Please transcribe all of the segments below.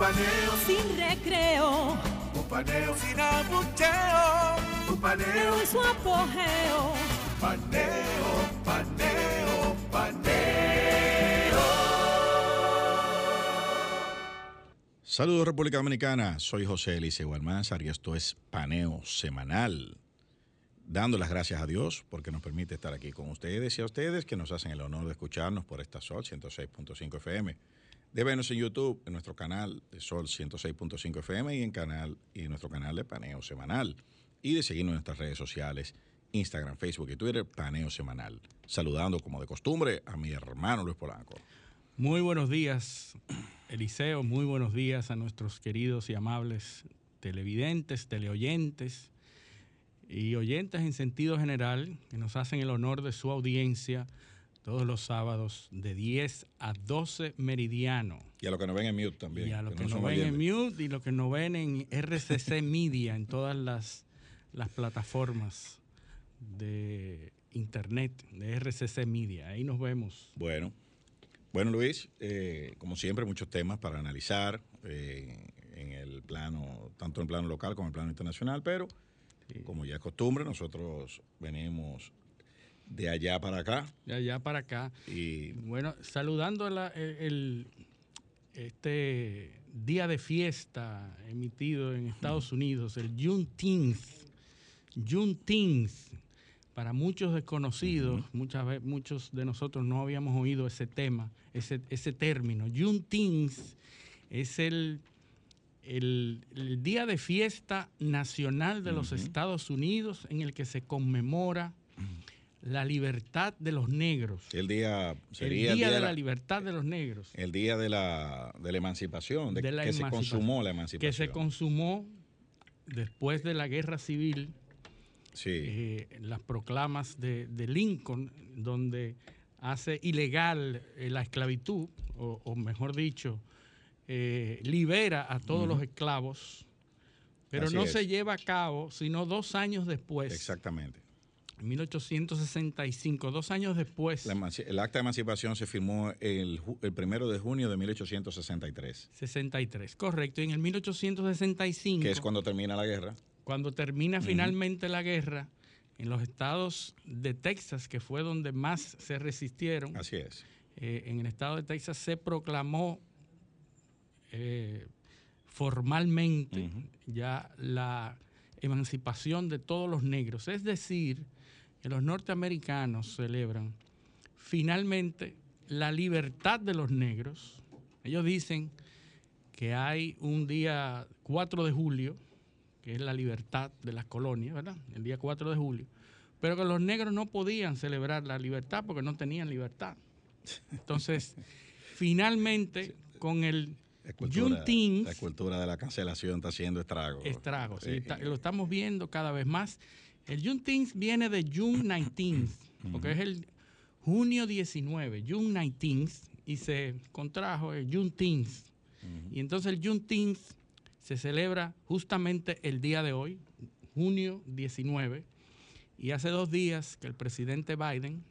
Un paneo sin recreo. Un paneo sin abucheo. Un paneo en su apogeo. Paneo, paneo, paneo. Saludos República Dominicana, soy José Eliseo Almanzar y esto es Paneo Semanal. Dando las gracias a Dios porque nos permite estar aquí con ustedes y a ustedes que nos hacen el honor de escucharnos por esta Sol 106.5 FM. De vernos en YouTube, en nuestro canal de Sol 106.5 FM y en, canal, y nuestro canal de Paneo Semanal. Y de seguirnos en nuestras redes sociales, Instagram, Facebook y Twitter, Paneo Semanal. Saludando como de costumbre a mi hermano Luis Polanco. Muy buenos días, Eliseo. Muy buenos días a nuestros queridos y amables televidentes, teleoyentes y oyentes en sentido general que nos hacen el honor de su audiencia todos los sábados de 10 a 12 meridiano. Y a los que nos ven en mute también. Y a los que, nos ven en mute y los que nos ven en RCC Media, en todas las, las plataformas de internet, de RCC Media. Ahí nos vemos. Bueno. Bueno, Luis, eh, como siempre, muchos temas para analizar eh, en el plano, tanto en el plano local como en el plano internacional, pero como ya es costumbre, nosotros venimos de allá para acá. De allá para acá. Y bueno, saludando el, este día de fiesta emitido en Estados Unidos, el Juneteenth. Juneteenth para muchos desconocidos, muchas veces, muchos de nosotros no habíamos oído ese tema, ese, ese término. Juneteenth es el, el, día de fiesta nacional de los Estados Unidos en el que se conmemora la libertad de los negros. El día sería el día, de, la, libertad de los negros. El día de la, de la emancipación, de, que se consumó la emancipación. Que se consumó después de la guerra civil sí. eh, las proclamas de, de, Lincoln, donde hace ilegal eh, la esclavitud, o, o mejor dicho, eh, libera a todos uh -huh. los esclavos, pero Así no es. se lleva a cabo sino dos años después. Exactamente. En 1865, dos años después. La el acta de emancipación se firmó el, el, primero de junio de 1863. 63, correcto. Y en el 1865. Que es cuando termina la guerra. Cuando termina finalmente uh -huh. la guerra, en los estados de Texas, que fue donde más se resistieron. Así es. Eh, en el estado de Texas se proclamó eh, formalmente uh -huh. ya la emancipación de todos los negros. Es decir, que los norteamericanos celebran finalmente la libertad de los negros. Ellos dicen que hay un día 4 de julio, que es la libertad de las colonias, ¿verdad? El día 4 de julio. Pero que los negros no podían celebrar la libertad porque no tenían libertad. Entonces, finalmente, con el la cultura, Juneteenth, la cultura de la cancelación está haciendo estragos. Estragos, sí, está, lo estamos viendo cada vez más. El Juneteenth viene de June 19th, porque es el junio 19, June 19th, y se contrajo el Juneteenth. Uh -huh. Y entonces el Juneteenth se celebra justamente el día de hoy, junio 19, y hace dos días que el presidente Biden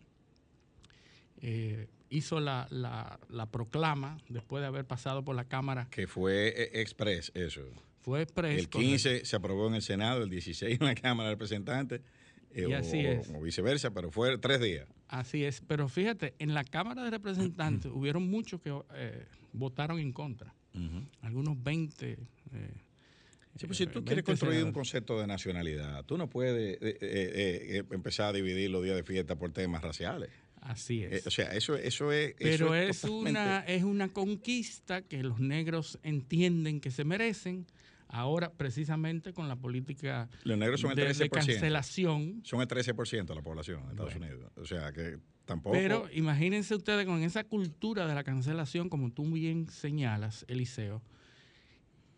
eh, hizo la, la, la, proclama después de haber pasado por la Cámara. Que fue eh, express, eso. Fue express. El 15 correcto. se aprobó en el Senado, el 16 en la Cámara de Representantes. Eh, y así o, es. o, viceversa, pero fue tres días. Así es, pero fíjate, en la Cámara de Representantes hubieron muchos que eh, votaron en contra. Uh -huh. Algunos 20. Sí, pues si tú quieres construir senadores. un concepto de nacionalidad, tú no puedes eh, empezar a dividir los días de fiesta por temas raciales. Así es. Eh, o sea, eso, eso es. Pero eso es, totalmente... una, es una conquista que los negros entienden que se merecen Ahora, precisamente con la política Los negros son el de, de 13%. cancelación. Son el 13% de la población de Estados Bueno. Unidos. O sea que tampoco. Pero imagínense ustedes con esa cultura de la cancelación, como tú bien señalas, Eliseo,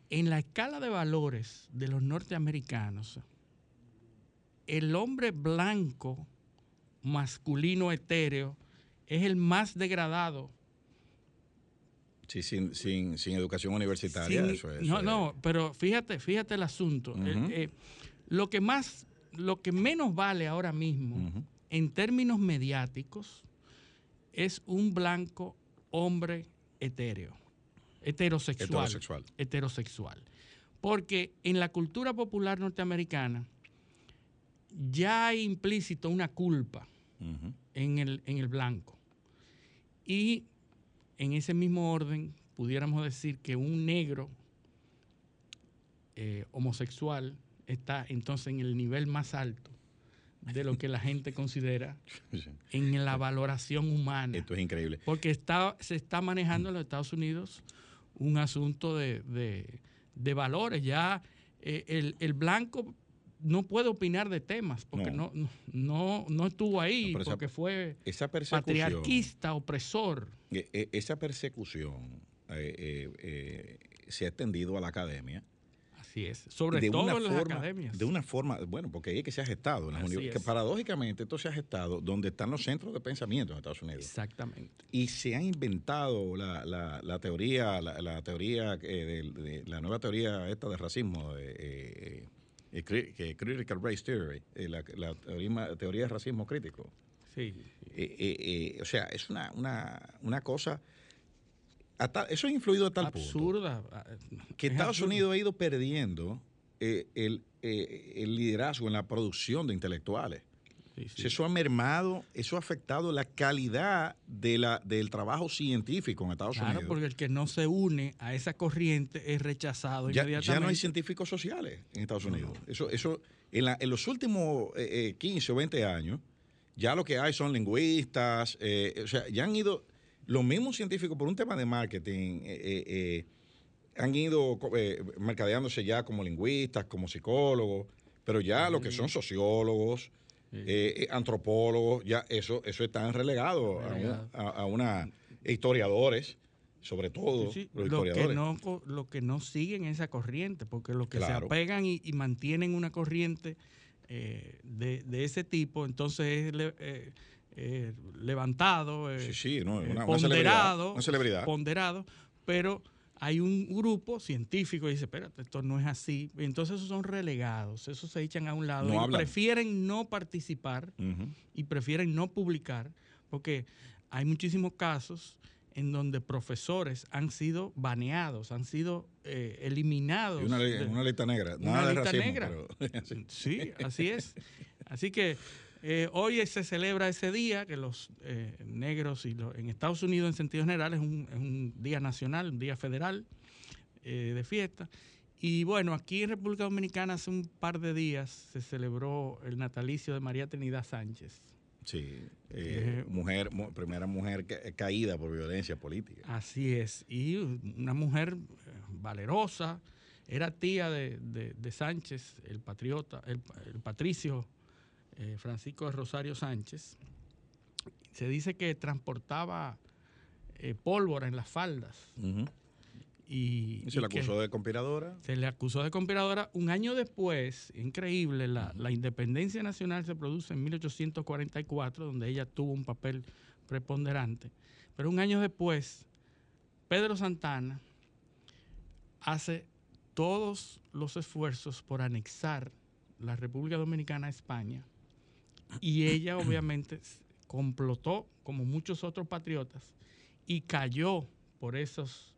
en la escala de valores de los norteamericanos, el hombre blanco, masculino, etéreo, es el más degradado. Sí, sin, sin, sin educación universitaria, Sin- eso es. no, eh, no, pero fíjate, fíjate el asunto. Eh, eh, lo que más, lo que menos vale ahora mismo, en términos mediáticos, es un blanco hombre etéreo, heterosexual. Heterosexual. heterosexual. Porque en la cultura popular norteamericana ya hay implícito una culpa en el, en el blanco. Y en ese mismo orden, pudiéramos decir que un negro eh, homosexual está entonces en el nivel más alto de lo que la gente considera en la valoración humana. Esto es increíble. Porque está, se está manejando en los Estados Unidos un asunto de, de- de valores. Ya eh, el, el blanco no puede opinar de temas porque no, No. no, no, estuvo ahí, No, pero esa- porque fue Esa patriarquista, opresor. eh, eh, Esa persecución eh, eh, eh, se ha extendido a la academia. Así es. Sobre de todo en las forma, academias. De una forma, bueno, porque ahí es que se ha gestado. En las que paradójicamente esto se ha gestado donde están los centros de pensamiento en Estados Unidos. Exactamente. Y se ha inventado la, la- la teoría, la, la teoría, eh, de, la nueva teoría esta de racismo, eh, eh, que Critical Race Theory, eh, la, la teoría, teoría de racismo crítico. Sí. Eh, eh, o sea, es una, una, una cosa... a tal- eso ha influido a tal punto Absurda. que Es Estados. Unidos ha ido perdiendo el, el liderazgo en la producción de intelectuales. Sí, sí. Eso ha mermado, eso ha afectado la calidad de la, del trabajo científico en Estados Claro, Unidos. porque el que no se une a esa corriente es rechazado Ya, inmediatamente. ya no hay científicos sociales en Estados Unidos. Eso, eso en, la- en los últimos eh, eh, 15 o 20 años, ya lo que hay son lingüistas, eh, o sea, ya han ido, los mismos científicos por un tema de marketing, eh, eh, eh, han ido eh, mercadeándose ya como lingüistas, como psicólogos, pero ya lo que son sociólogos, eh, eh, antropólogos, ya eso, eso están relegados a, un- Relegado. a- a una historiadores, sobre todo Sí, sí, los lo, que historiadores. no, co- lo que no siguen esa corriente, porque los que Claro. se apegan y, y mantienen una corriente eh, de, de ese tipo, entonces es le- eh, eh, levantado, eh, Sí, sí, no, una, una ponderado, celebridad. Una celebridad. ponderado, pero hay un grupo científico que dice, espérate, esto no es así. Entonces esos son relegados, esos se echan a un lado No y hablan. prefieren no participar y prefieren no publicar, porque hay muchísimos casos en donde profesores han sido baneados, han sido eh, eliminados. Y una, li- de- una lista negra. una de lista racismo. negra. pero-. Sí, así es. Así que eh, hoy se celebra ese día, que los eh, negros y los, en Estados Unidos en sentido general es un, es un día nacional, un día federal eh, de fiesta. Y bueno, aquí en República Dominicana hace un par de días se celebró el natalicio de María Trinidad Sánchez. Sí, eh, mujer, mu- primera mujer ca- caída por violencia política. Así es. Y una mujer valerosa, era tía de, de- de Sánchez, el patriota, el, el patricio eh, Francisco de Rosario Sánchez. Se dice que transportaba eh, pólvora en las faldas. Y, Y se y le acusó de conspiradora. se le acusó de conspiradora. Un año después, increíble, la, la independencia nacional se produce en 1844, donde ella tuvo un papel preponderante. Pero un año después, Pedro Santana hace todos los esfuerzos por anexar la República Dominicana a España y ella obviamente complotó como muchos otros patriotas y cayó por esos...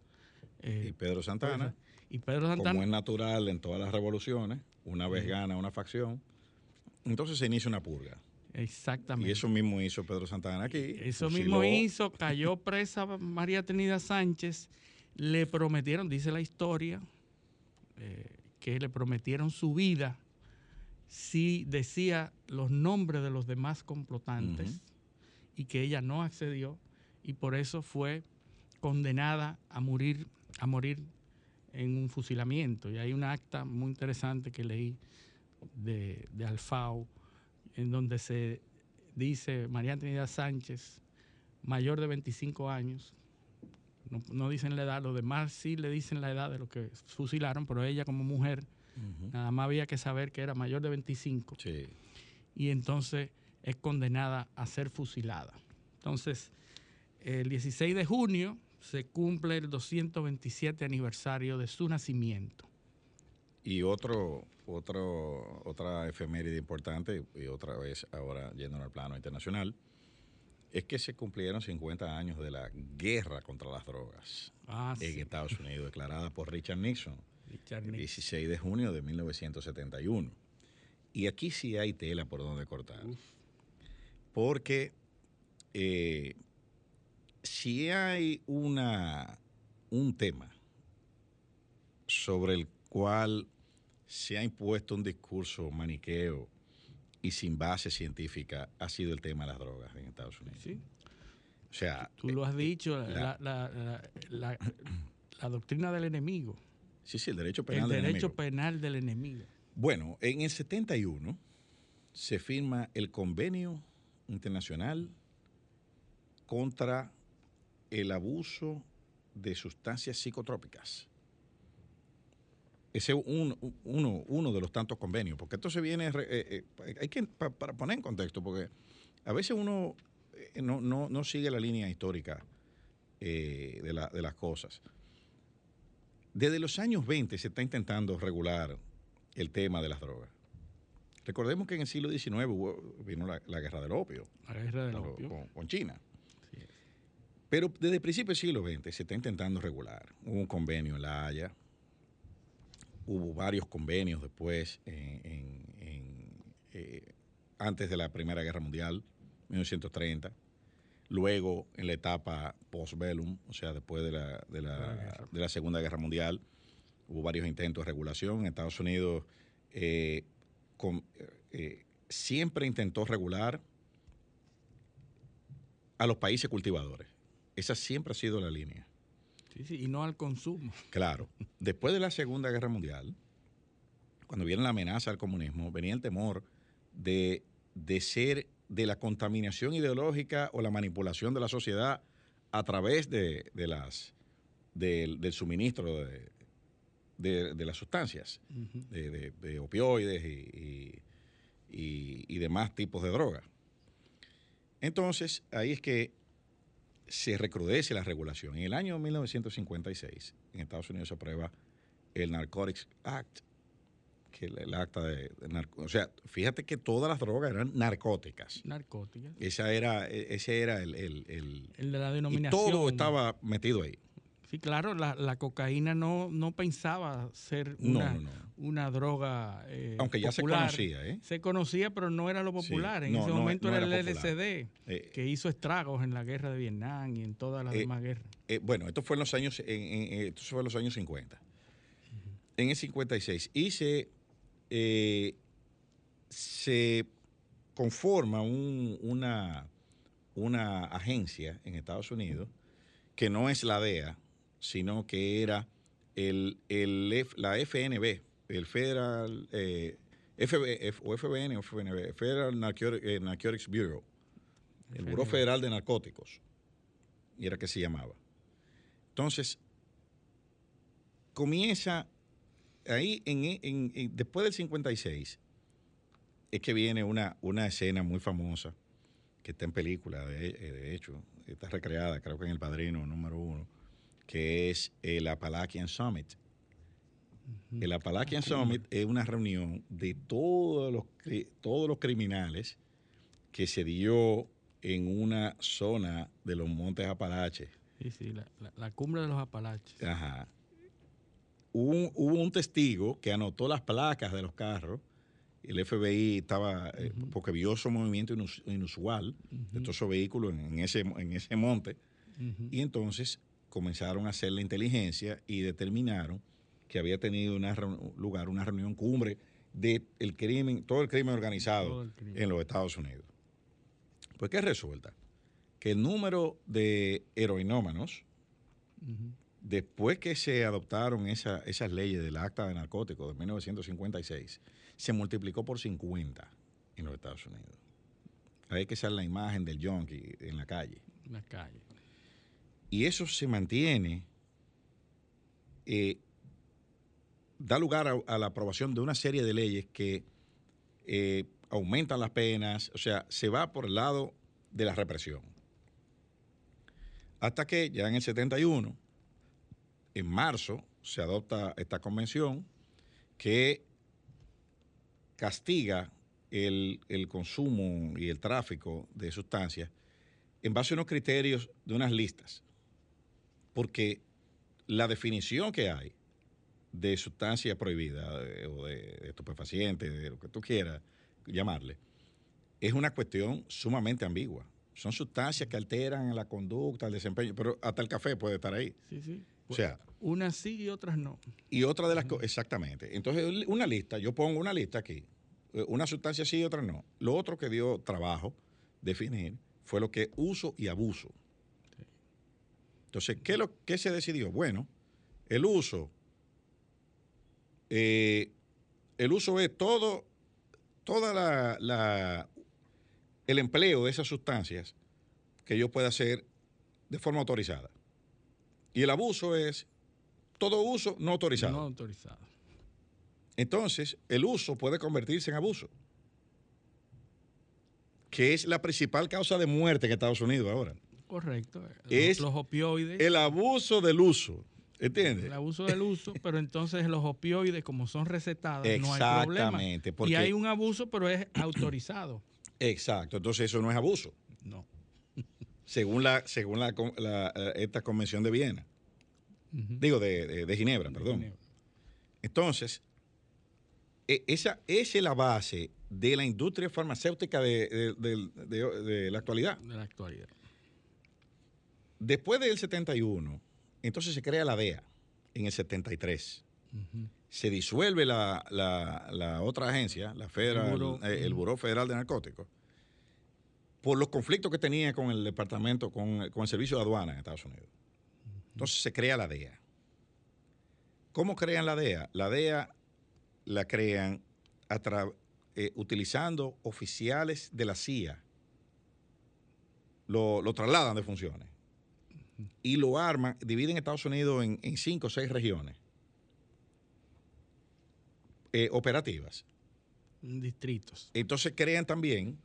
eh, Y Pedro Santana, y Pedro Santana como es natural en todas las revoluciones, una vez gana una facción, entonces se inicia una purga. Exactamente. Y eso mismo hizo Pedro Santana aquí. Eso fusiló- mismo hizo, cayó presa María Trinidad Sánchez, le prometieron, dice la historia, eh, que le prometieron su vida si decía los nombres de los demás complotantes y que ella no accedió y por eso fue condenada a morir, a morir en un fusilamiento. Y hay un acta muy interesante que leí de, de Alfao, en donde se dice María Trinidad Sánchez, mayor de 25 años, no, dicen la edad, los demás sí le dicen la edad de los que fusilaron, pero ella como mujer, nada más había que saber que era mayor de 25. Y entonces es condenada a ser fusilada. Entonces, el 16 de junio se cumple el 227 aniversario de su nacimiento. Y otro, otro, otra efeméride importante, y otra vez ahora yendo al plano internacional, es que se cumplieron 50 años de la guerra contra las drogas ah, en Estados Unidos, declarada por Richard Nixon, el 16 de junio de 1971. Y aquí sí hay tela por donde cortar. Porque eh, si hay una, un tema sobre el cual se ha impuesto un discurso maniqueo y sin base científica ha sido el tema de las drogas en Estados Unidos. Sí. O sea, tú lo has dicho, la, doctrina del enemigo. Sí, sí, el derecho penal el derecho penal del enemigo. Bueno, en el 71 se firma el convenio internacional contra el abuso de sustancias psicotrópicas. Ese es uno, de los tantos convenios, porque esto se viene, eh, eh, hay que, para poner en contexto, porque a veces uno eh, no, sigue la línea histórica de, de las cosas. Desde los años 20 se está intentando regular el tema de las drogas. Recordemos que en el siglo XIX vino la, guerra del opio. La guerra del opio. Con, China. Pero desde el principio del siglo XX se está intentando regular. Hubo un convenio en La Haya. Hubo varios convenios después, eh, antes de la Primera Guerra Mundial, 1930. Luego, en la etapa post-bellum, o sea, después de la, de la, Segunda Guerra Mundial, hubo varios intentos de regulación. En Estados Unidos eh, eh, siempre intentó regular a los países cultivadores. Esa siempre ha sido la línea. Sí, sí, y no al consumo. Claro. Después de la Segunda Guerra Mundial, cuando viene la amenaza al comunismo, venía el temor de, ser de la contaminación ideológica o la manipulación de la sociedad a través de, las del suministro de, las sustancias, de, opioides y, y, demás tipos de drogas. Entonces, ahí es que se recrudece la regulación. En el año 1956, en Estados Unidos se aprueba el Narcotics Act, que el, acta de, O sea, fíjate que todas las drogas eran narcóticas. Narcóticas. Esa era, e, ese era el... El, el, de la denominación. Y todo estaba metido ahí. Sí, claro, la, cocaína no, no pensaba ser una, una droga. Eh, Aunque ya se conocía, ¿eh? Se conocía, pero no era lo popular. en ese momento era, el LSD, eh, que hizo estragos en la guerra de Vietnam y en todas las eh, demás guerras. bueno, esto fue en los años, esto fue en los años 50. En el 56. Y se, se conforma una, una agencia en Estados Unidos que no es la DEA, sino que era el, el la FNB, el Federal, eh, FB, o FBN o FNB, Federal eh, Narcotics, Bureau, el Buró Federal de Narcóticos, y era que se llamaba. Entonces, comienza ahí, en, después del 56, es que viene una, una escena muy famosa, que está en película, de, eh, de hecho, está recreada, creo que en El Padrino número uno, que es el Appalachian Summit. El Appalachian Summit es una reunión de todos los, todos los criminales que se dio en una zona de los Montes Apalaches. Sí, sí, la, cumbre de los Apalaches. Ajá. Hubo, un testigo que anotó las placas de los carros. El FBI estaba, eh, porque vio su movimiento inusual de todos esos vehículos en, ese, en ese monte. Y entonces comenzaron a hacer la inteligencia y determinaron que había tenido una lugar una reunión cumbre del el crimen, todo el crimen organizado en los Estados Unidos. Pues, ¿qué resulta? Que el número de heroinómanos después que se adoptaron esa- esas leyes del acta de narcóticos de 1956, se multiplicó por 50 en los Estados Unidos. Hay que sale la imagen del junkie en la calle. En la calle. Y eso se mantiene, eh, da lugar a, a la aprobación de una serie de leyes que eh, aumentan las penas, o sea, se va por el lado de la represión. Hasta que ya en el 71, en marzo, se adopta esta convención que castiga el, el consumo y el tráfico de sustancias en base a unos criterios de unas listas. Porque la definición que hay de sustancia prohibida de- o de, estupefaciente, de lo que tú quieras llamarle, es una cuestión sumamente ambigua. Son sustancias que alteran la conducta, el desempeño, pero hasta el café puede estar ahí. Sí, sí. O sea, Unas sí y otras no. y otra de las cosas, exactamente. Entonces, una lista, yo pongo una lista aquí, eh, una sustancia sí y otra no. Lo otro que dio trabajo definir fue lo que es uso y abuso. Entonces, ¿qué, lo, qué se decidió? Bueno, el uso, eh, el uso es todo, toda la, la- el empleo de esas sustancias que yo pueda hacer de forma autorizada. Y el abuso es todo uso no autorizado. No autorizado. Entonces, el uso puede convertirse en abuso, que es la principal causa de muerte en Estados Unidos ahora. Correcto. Es los opioides. El abuso del uso, ¿entiendes? El abuso del uso, pero entonces los opioides, como son recetados, no hay problema. Exactamente, Y hay un abuso, pero es autorizado. Exacto, entonces eso no es abuso, No. Según la, según la, la, eh, esta convención de Viena, digo de, de- de Ginebra, perdón. Ginebra. Entonces, e- esa, esa es la base de la industria farmacéutica de, de- la actualidad. De la actualidad. Después del 71, entonces se crea la DEA en el 73. Se disuelve la, la- la otra agencia, la Federal, El Buró. eh, el Buró Federal de Narcóticos, por los conflictos que tenía con el departamento, con, con el servicio de aduana en Estados Unidos. Entonces se crea la DEA. ¿Cómo crean la DEA? La DEA la crean a eh, utilizando oficiales de la CIA. Lo, lo trasladan de funciones. Y lo arman, dividen Estados Unidos en, en cinco o seis regiones eh, operativas. Distritos. Entonces crean también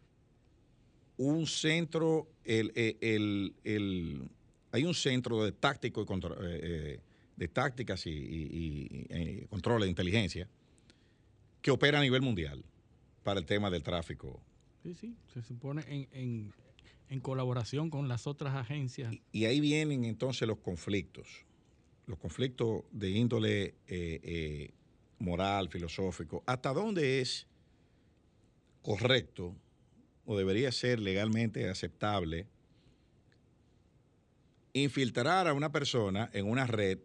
un centro, el, el- el- el- hay un centro de táctico y contro- eh, eh, de tácticas y, y- y- y, eh, control de inteligencia que opera a nivel mundial para el tema del tráfico. Sí, sí. Se supone en, en- en colaboración con las otras agencias. Y ahí vienen entonces los conflictos, los conflictos de índole eh, eh, moral, filosófico. ¿Hasta dónde es correcto o debería ser legalmente aceptable infiltrar a una persona en una red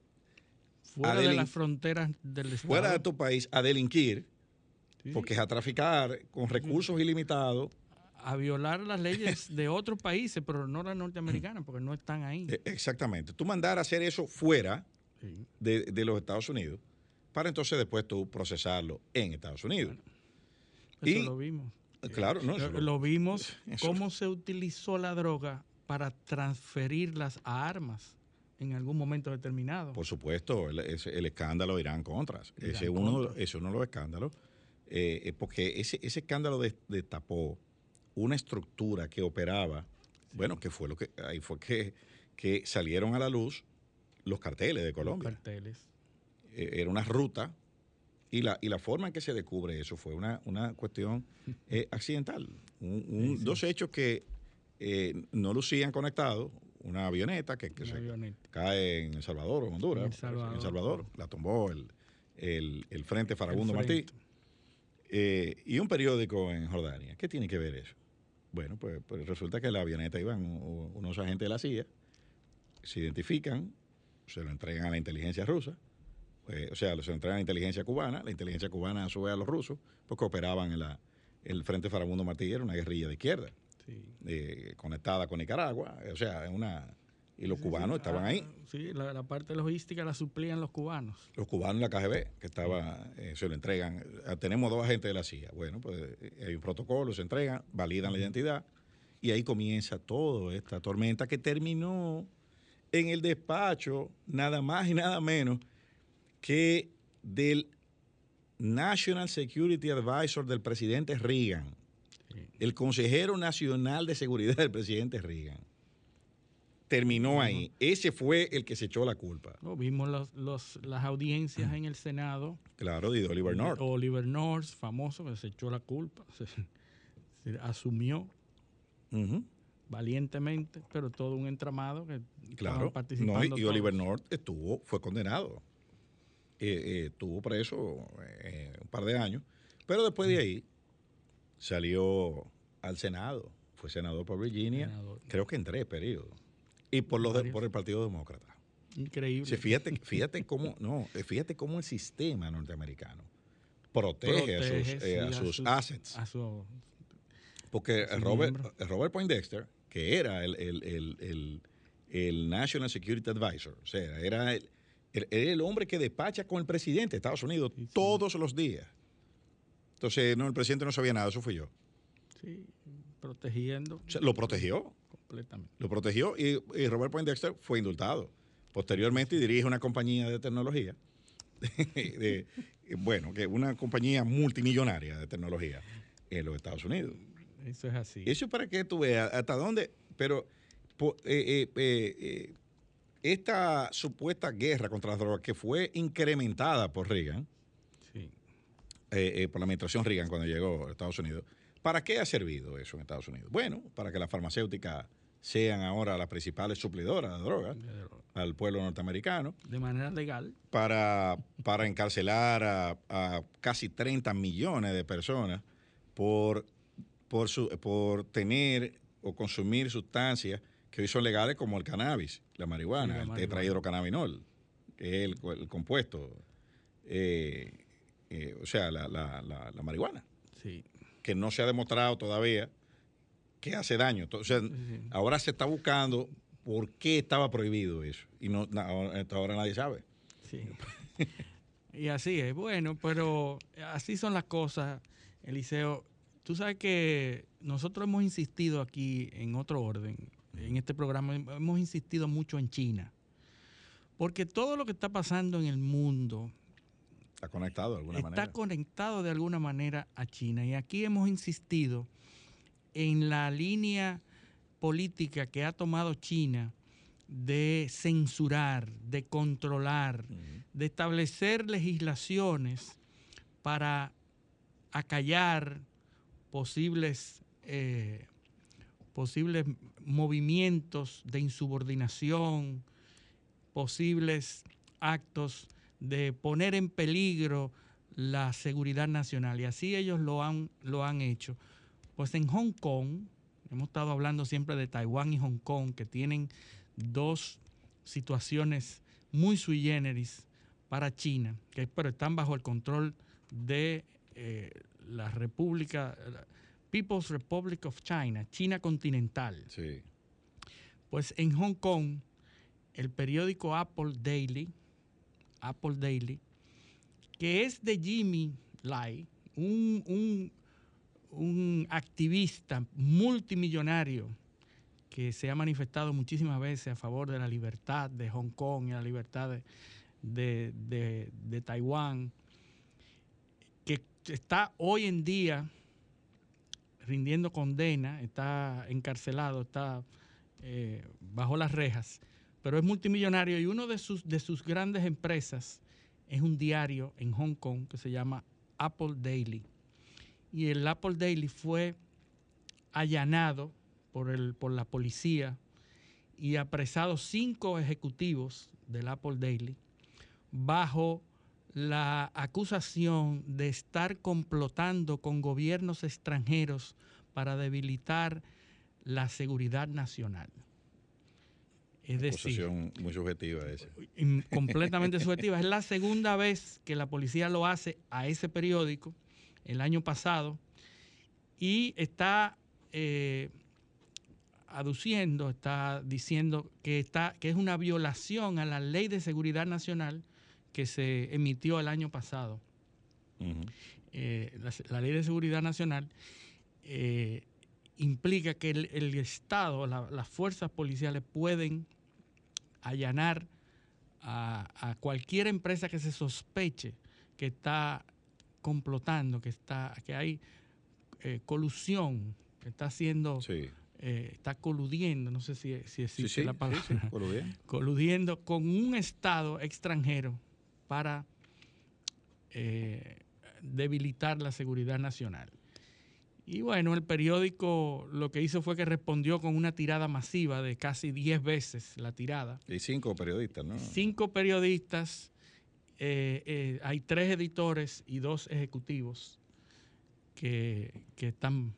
Fuera de las fronteras del Estado. fuera de tu país a delinquir, Sí, porque es a traficar con recursos ilimitados? a violar las leyes de otros países, pero no las norteamericanas, porque no están ahí. Eh, Exactamente. Tú mandar a hacer eso fuera Sí. de, de los Estados Unidos para entonces después tú procesarlo en Estados Unidos. Eso y- lo vimos. Claro, no, eso Lo, lo- vimos eso- cómo se utilizó la droga para transferirlas a armas en algún momento determinado. por supuesto, el, escándalo Irán Contras. Irán Ese es uno, ese uno de los escándalos, eh, eh, porque ese, ese escándalo des- destapó una estructura que operaba, bueno, que fue lo que, ahí fue que, que salieron a la luz los carteles de Los Colombia. carteles. eh, era una ruta y la, y la forma en que se descubre eso fue una, una cuestión eh, accidental. Un- un- Dos hechos que eh, no lucían conectados. Una avioneta que, que Una se avioneta. cae en El Salvador o en Honduras. En El Salvador. En Salvador. La tumbó el, el, el Frente Farabundo El Martí. Eh, y un periódico en Jordania. ¿Qué tiene que ver eso? Bueno, pues, pues resulta que la avioneta iban unos agentes de la CIA, se identifican, se lo entregan a la inteligencia rusa, eh, o sea, se lo entregan a la inteligencia cubana, la inteligencia cubana sube a los rusos, porque operaban en la, el Frente Farabundo Martí, era una guerrilla de izquierda, Sí. eh, conectada con Nicaragua, o sea, es una, y los cubanos estaban ahí. Ah, sí, la, la, parte logística la suplían los cubanos. Los cubanos en la KGB, que estaba, eh, se lo entregan. Ah, tenemos dos agentes de la CIA. Bueno, pues hay un protocolo, se entregan, validan la identidad y ahí comienza toda esta tormenta que terminó en el despacho, nada más y nada menos que del National Security Advisor del presidente Reagan, el consejero nacional de seguridad del presidente Reagan terminó ahí. Ese fue el que se echó la culpa. vimos los, las audiencias en el Senado. Claro, de Oliver North. Oliver North, famoso, que se echó la culpa, se, asumió valientemente, pero todo un entramado que claro, participando. y, Oliver North estuvo, fue condenado. Eh, eh, estuvo preso eh, un par de años, pero después de ahí salió al Senado. Fue senador por Virginia, creo que en tres periodos y por los por el Partido Demócrata. Increíble. fíjate, fíjate cómo, no, fíjate cómo el sistema norteamericano protege, a sus, eh, assets. Porque Robert, Robert Poindexter, que era el, el, National Security Advisor, o sea, era el, el hombre que despacha con el presidente de Estados Unidos todos los días. Entonces, no, el presidente no sabía nada, eso fui yo. Sí, protegiendo. lo protegió. Lo protegió y, Robert Poindexter fue indultado. Posteriormente dirige una compañía de tecnología, bueno, que una compañía multimillonaria de tecnología en los Estados Unidos. Eso es así. Eso es para que tú veas hasta dónde, pero eh, eh, eh, esta supuesta guerra contra las drogas que fue incrementada por Reagan, por la administración Reagan cuando llegó a Estados Unidos, ¿para qué ha servido eso en Estados Unidos? Bueno, para que la farmacéutica sean ahora las principales suplidoras de drogas al pueblo norteamericano. De manera legal. Para, para encarcelar a, casi 30 millones de personas por, por, su, por tener o consumir sustancias que hoy son legales como el cannabis, la marihuana, el tetrahidrocannabinol, que es el, compuesto, eh, eh, o sea, la, la, la marihuana. Sí. Que no se ha demostrado todavía que hace daño. Entonces, ahora se está buscando por qué estaba prohibido eso. Y no, hasta ahora nadie sabe. Sí. y así es. Bueno, pero así son las cosas, Eliseo. Tú sabes que nosotros hemos insistido aquí en otro orden, en este programa, hemos insistido mucho en China. Porque todo lo que está pasando en el mundo, Está conectado de alguna manera. Está conectado de alguna manera a China. Y aquí hemos insistido en la línea política que ha tomado China de censurar, de controlar, de establecer legislaciones para acallar posibles, eh, posibles movimientos de insubordinación, posibles actos de poner en peligro la seguridad nacional. Y así ellos lo han, lo han hecho. Pues en Hong Kong, hemos estado hablando siempre de Taiwán y Hong Kong, que tienen dos situaciones muy sui generis para China, que pero están bajo el control de eh, la República, People's Republic of China, China continental. Sí. Pues en Hong Kong, el periódico Apple Daily, Apple Daily, que es de Jimmy Lai, un un activista multimillonario que se ha manifestado muchísimas veces a favor de la libertad de Hong Kong y la libertad de, Taiwán, que está hoy en día rindiendo condena, está encarcelado, está eh, bajo las rejas, pero es multimillonario y uno de sus, de sus grandes empresas es un diario en Hong Kong que se llama Apple Daily. Y el Apple Daily fue allanado por, el, por la policía y apresado cinco ejecutivos del Apple Daily bajo la acusación de estar complotando con gobiernos extranjeros para debilitar la seguridad nacional. Es decir, muy subjetiva esa. Completamente subjetiva. Es la segunda vez que la policía lo hace a ese periódico el año pasado y está eh, aduciendo, está diciendo que, está, que es una violación a la ley de seguridad nacional que se emitió el año pasado. Eh, la, ley de seguridad nacional eh, implica que el, Estado, las fuerzas policiales pueden allanar a, cualquier empresa que se sospeche que está complotando, que, está, que hay eh, colusión, que está haciendo... está coludiendo, no sé si, si existe la palabra, coludiendo con un Estado extranjero para eh, debilitar la seguridad nacional. Y bueno, el periódico lo que hizo fue que respondió con una tirada masiva de casi 10 veces la tirada. Y cinco periodistas, ¿no? Cinco periodistas, eh, eh, hay tres editores y dos ejecutivos que, están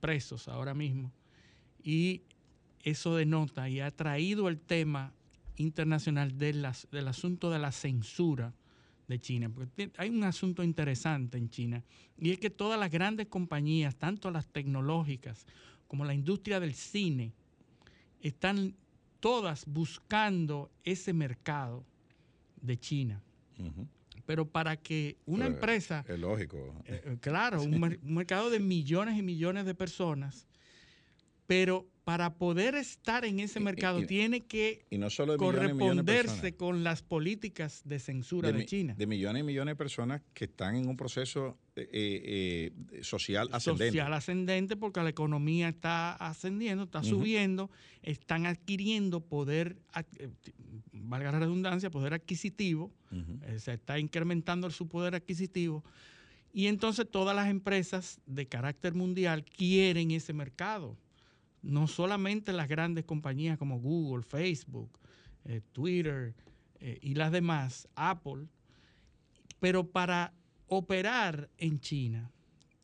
presos ahora mismo. Y eso denota y ha traído el tema internacional del asunto de la censura de China. Porque hay un asunto interesante en China y es que todas las grandes compañías, tanto las tecnológicas como la industria del cine, están todas buscando ese mercado de China. Pero para que una empresa... Es lógico. Eh, eh, claro, un, un mercado de millones y millones de personas, pero para poder estar en ese mercado tiene que corresponderse con las políticas de censura de, China. De millones y millones de personas que están en un proceso eh, eh, social ascendente. Social ascendente porque la economía está ascendiendo, está subiendo, están adquiriendo poder, eh, valga la redundancia, poder adquisitivo, se está incrementando su poder adquisitivo. Y entonces todas las empresas de carácter mundial quieren ese mercado no solamente las grandes compañías como Google, Facebook, eh, Twitter eh, y las demás, Apple, pero para operar en China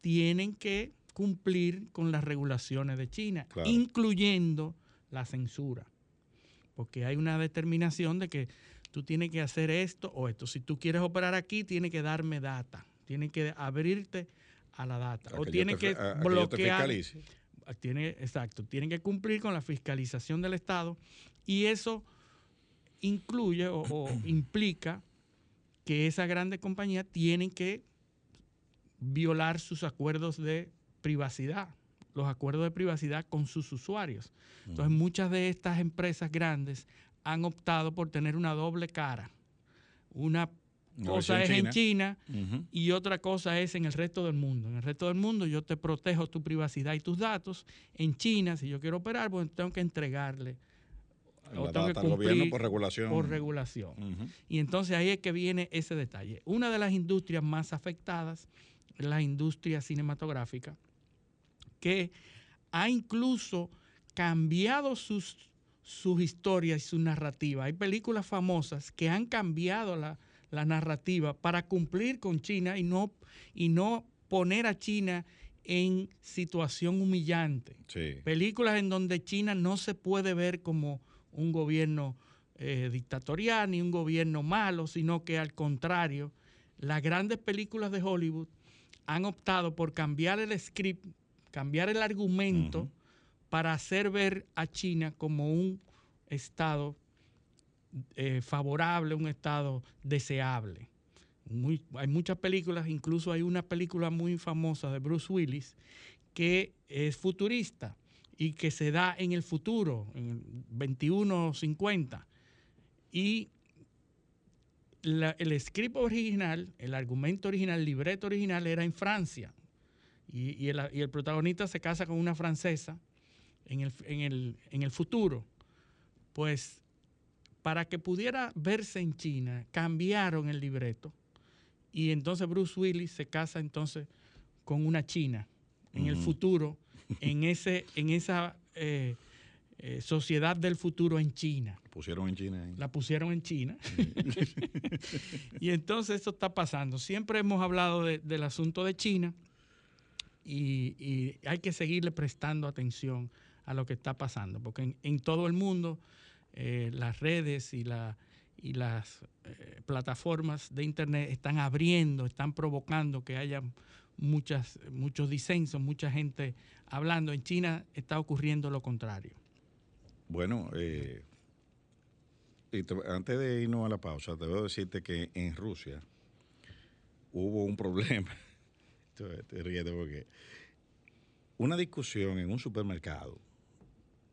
tienen que cumplir con las regulaciones de China, incluyendo la censura, porque hay una determinación de que tú tienes que hacer esto o esto. Si tú quieres operar aquí, tienes que darme data, tienes que abrirte a la data, o tienes que, bloquear tiene, exacto, tienen que cumplir con la fiscalización del Estado y eso incluye o, implica que esas grandes compañías tienen que violar sus acuerdos de privacidad, los acuerdos de privacidad con sus usuarios. Entonces, muchas de estas empresas grandes han optado por tener una doble cara, una cosa es en China, y otra cosa es en el resto del mundo. En el resto del mundo yo te protejo tu privacidad y tus datos. En China, si yo quiero operar, pues tengo que entregarle. o tengo que cumplir por regulación. Por regulación. Y entonces ahí es que viene ese detalle. Una de las industrias más afectadas es la industria cinematográfica, que ha incluso cambiado sus, sus historias y su narrativa. Hay películas famosas que han cambiado la, la narrativa para cumplir con China y no, y no poner a China en situación humillante. Películas en donde China no se puede ver como un gobierno eh, dictatorial ni un gobierno malo, sino que al contrario, las grandes películas de Hollywood han optado por cambiar el script, cambiar el argumento para hacer ver a China como un Estado eh, favorable, un estado deseable. hay muchas películas, incluso hay una película muy famosa de Bruce Willis que es futurista y que se da en el futuro, en 2150. Y el script original, el argumento original, el libreto original era en Francia. Y, el, protagonista se casa con una francesa en el, en el futuro. Pues para que pudiera verse en China, cambiaron el libreto. Y entonces Bruce Willis se casa entonces con una china en el futuro, en, ese, en esa eh, eh, sociedad del futuro en China. La pusieron en China. La pusieron en China. y entonces eso está pasando. Siempre hemos hablado del asunto de China y, hay que seguirle prestando atención a lo que está pasando, porque en todo el mundo eh, las redes y, la, y las eh, plataformas de Internet están abriendo, están provocando que haya muchas, muchos disensos, mucha gente hablando. En China está ocurriendo lo contrario. Bueno, eh, antes de irnos a la pausa, te voy a decirte que en Rusia hubo un problema. te porque una discusión en un supermercado,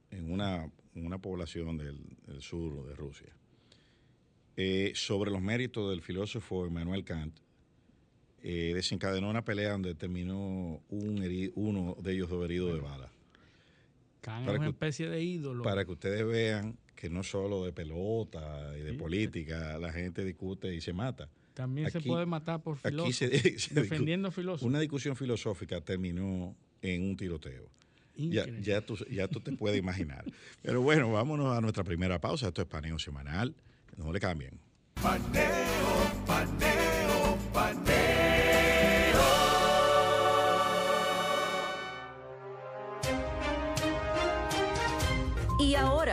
en una, población del, sur de Rusia, eh, sobre los méritos del filósofo Emmanuel Kant, eh, desencadenó una pelea donde terminó un uno de ellos dos heridos de bala. Kant es una especie de ídolo. Para que ustedes vean que no solo de pelota y de política la gente discute y se mata. También se puede matar por filósofo, defendiendo filósofos. Una discusión filosófica terminó en un tiroteo. Ya, ya, tú, ya tú te puedes imaginar. Pero bueno, vámonos a nuestra primera pausa. Esto es Paneo Semanal. No le cambien. Paneo, paneo,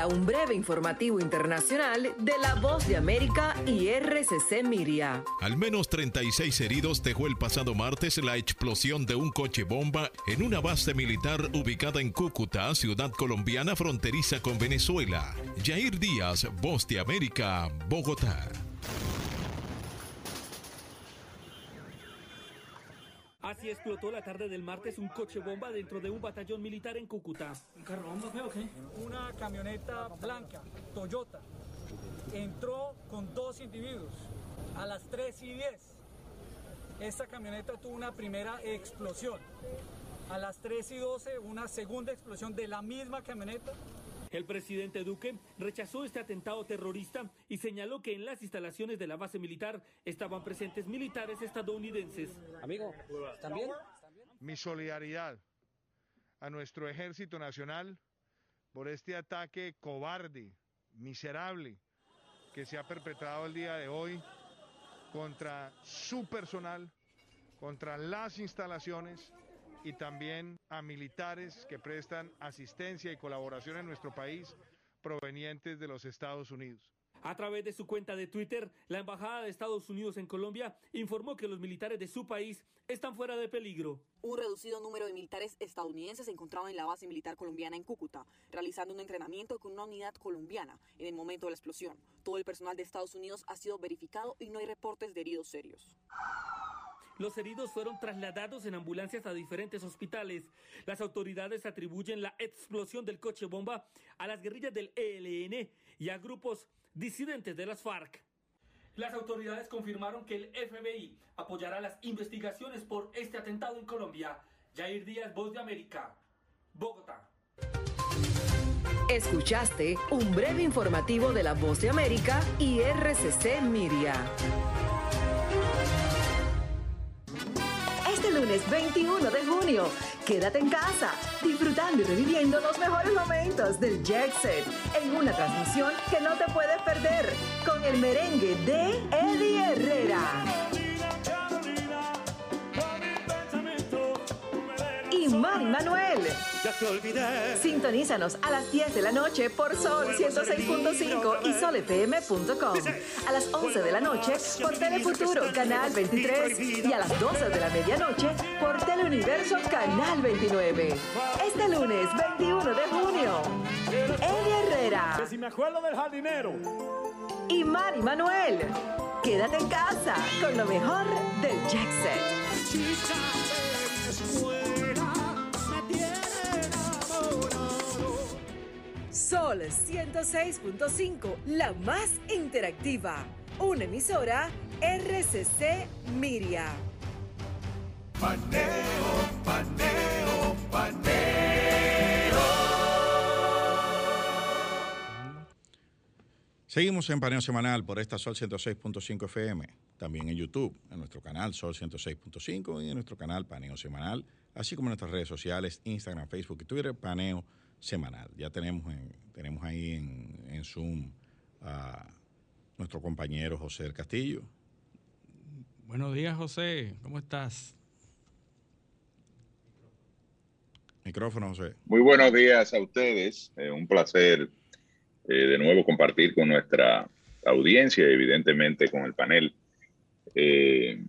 un breve informativo internacional de La Voz de América y RCC Miria. Al menos 36 heridos dejó el pasado martes la explosión de un coche bomba en una base militar ubicada en Cúcuta, ciudad colombiana fronteriza con Venezuela. Jair Díaz, Voz de América, Bogotá. Así explotó la tarde del martes un coche bomba dentro de un batallón militar en Cúcuta. ¿Un carro bomba o qué? Una camioneta blanca, Toyota, entró con dos individuos a las 3 y 10. Esta camioneta tuvo una primera explosión. A las 3 y 12 una segunda explosión de la misma camioneta el presidente Duque rechazó este atentado terrorista y señaló que en las instalaciones de la base militar estaban presentes militares estadounidenses. Amigo, ¿también? Mi solidaridad a nuestro ejército nacional por este ataque cobarde, miserable, que se ha perpetrado el día de hoy contra su personal, contra las instalaciones y también a militares que prestan asistencia y colaboración en nuestro país provenientes de los Estados Unidos. A través de su cuenta de Twitter, la Embajada de Estados Unidos en Colombia informó que los militares de su país están fuera de peligro. Un reducido número de militares estadounidenses se encontraban en la base militar colombiana en Cúcuta, realizando un entrenamiento con una unidad colombiana en el momento de la explosión. Todo el personal de Estados Unidos ha sido verificado y no hay reportes de heridos serios. Los heridos fueron trasladados en ambulancias a diferentes hospitales. Las autoridades atribuyen la explosión del coche bomba a las guerrillas del ELN y a grupos disidentes de las FARC. Las autoridades confirmaron que el FBI apoyará las investigaciones por este atentado en Colombia. Jair Díaz, Voz de América, Bogotá. Escuchaste un breve informativo de la Voz de América y RCC Miria. Lunes 21 de junio. Quédate en casa, disfrutando y reviviendo los mejores momentos del Jet Set en una transmisión que no te puedes perder con el merengue de Eddie Herrera. Y Mari Manuel. Sintonízanos a las 10 de la noche por Sol 106.5 y solfm.com. A las 11 de la noche por Telefuturo Canal 23 y a las 12 de la medianoche por Teleuniverso Canal 29. Este lunes 21 de junio, Eddie Herrera. si me acuerdo del jardinero. Y Mari Manuel. Quédate en casa con lo mejor del Jackset. Sol 106.5, la más interactiva. Una emisora RCC Miria. Paneo, paneo, paneo. Seguimos en Paneo Semanal por esta Sol 106.5 FM, también en YouTube, en nuestro canal Sol 106.5 y en nuestro canal Paneo Semanal, así como en nuestras redes sociales, Instagram, Facebook y Twitter, Paneo semanal. Ya tenemos, tenemos ahí en, Zoom a nuestro compañero José del Castillo. Buenos días, José. ¿Cómo estás? Micrófono, José. Muy buenos días a ustedes. Eh, un placer eh, de nuevo compartir con nuestra audiencia, evidentemente con el panel. Eh,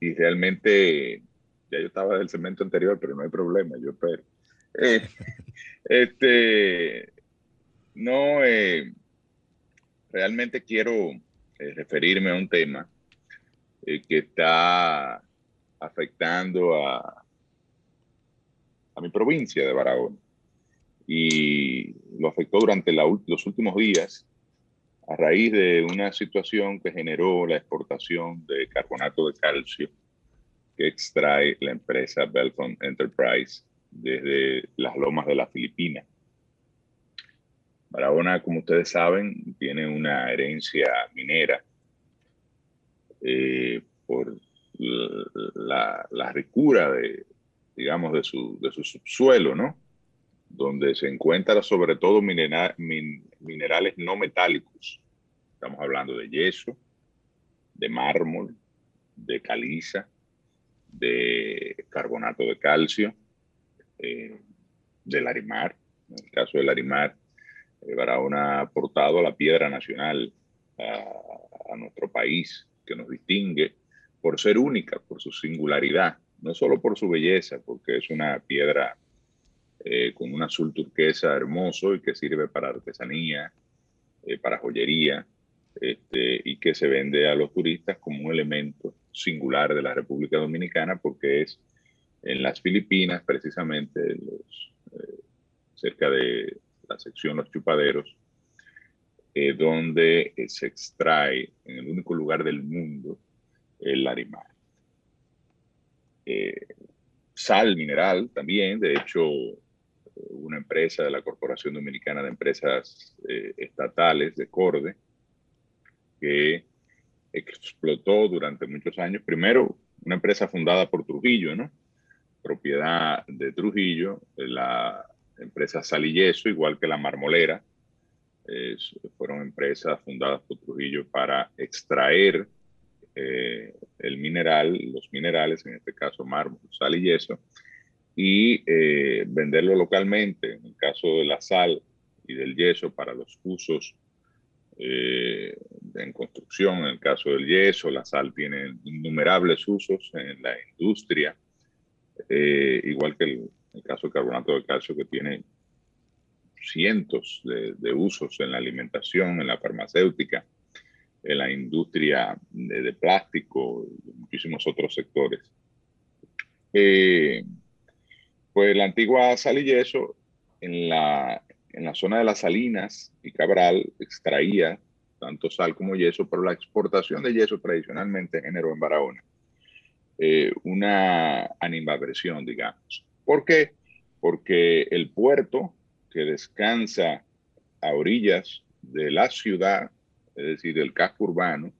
y realmente, ya yo estaba del segmento anterior, pero no hay problema, yo espero. Este, no, eh, realmente quiero eh, referirme a un tema eh, que está afectando a, a mi provincia de Barahona. Y lo afectó durante los últimos días a raíz de una situación que generó la exportación de carbonato de calcio que extrae la empresa Belfon Enterprise desde las lomas de la Filipina. Barahona, como ustedes saben, tiene una herencia minera eh, por la, ricura de, digamos, de su, de su subsuelo, ¿no? Donde se encuentran sobre todo minerales no metálicos. Estamos hablando de yeso, de mármol, de caliza, de carbonato de calcio, eh, del Arimar. En el caso del Arimar, eh, Barahona ha aportado a la piedra nacional a, nuestro país, que nos distingue por ser única, por su singularidad, no solo por su belleza, porque es una piedra eh, con un azul turquesa hermoso y que sirve para artesanía, eh, para joyería, este, y que se vende a los turistas como un elemento singular de la República Dominicana, porque es en las Filipinas, precisamente los, cerca de la sección Los Chupaderos, eh, donde eh, se extrae en el único lugar del mundo el larimar. Eh, sal mineral también, de hecho, una empresa de la Corporación Dominicana de Empresas Estatales de Corde, que explotó durante muchos años, primero una empresa fundada por Trujillo, ¿no? Propiedad de Trujillo, la empresa Sal y Yeso, igual que la Marmolera. fueron empresas fundadas por Trujillo para extraer eh, el mineral, los minerales, en este caso mármol, sal y yeso, y eh, venderlo localmente, en el caso de la sal y del yeso para los usos eh, en construcción, en el caso del yeso, la sal tiene innumerables usos en la industria, igual que el, caso del carbonato de calcio que tiene cientos de, usos en la alimentación, en la farmacéutica, en la industria de, plástico y muchísimos otros sectores. Eh, pues la antigua sal y yeso en la, en la zona de las Salinas y Cabral extraía tanto sal como yeso, pero la exportación de yeso tradicionalmente generó en Barahona eh, una animadversión, digamos. ¿Por qué? Porque el puerto que descansa a orillas de la ciudad, es decir, del casco urbano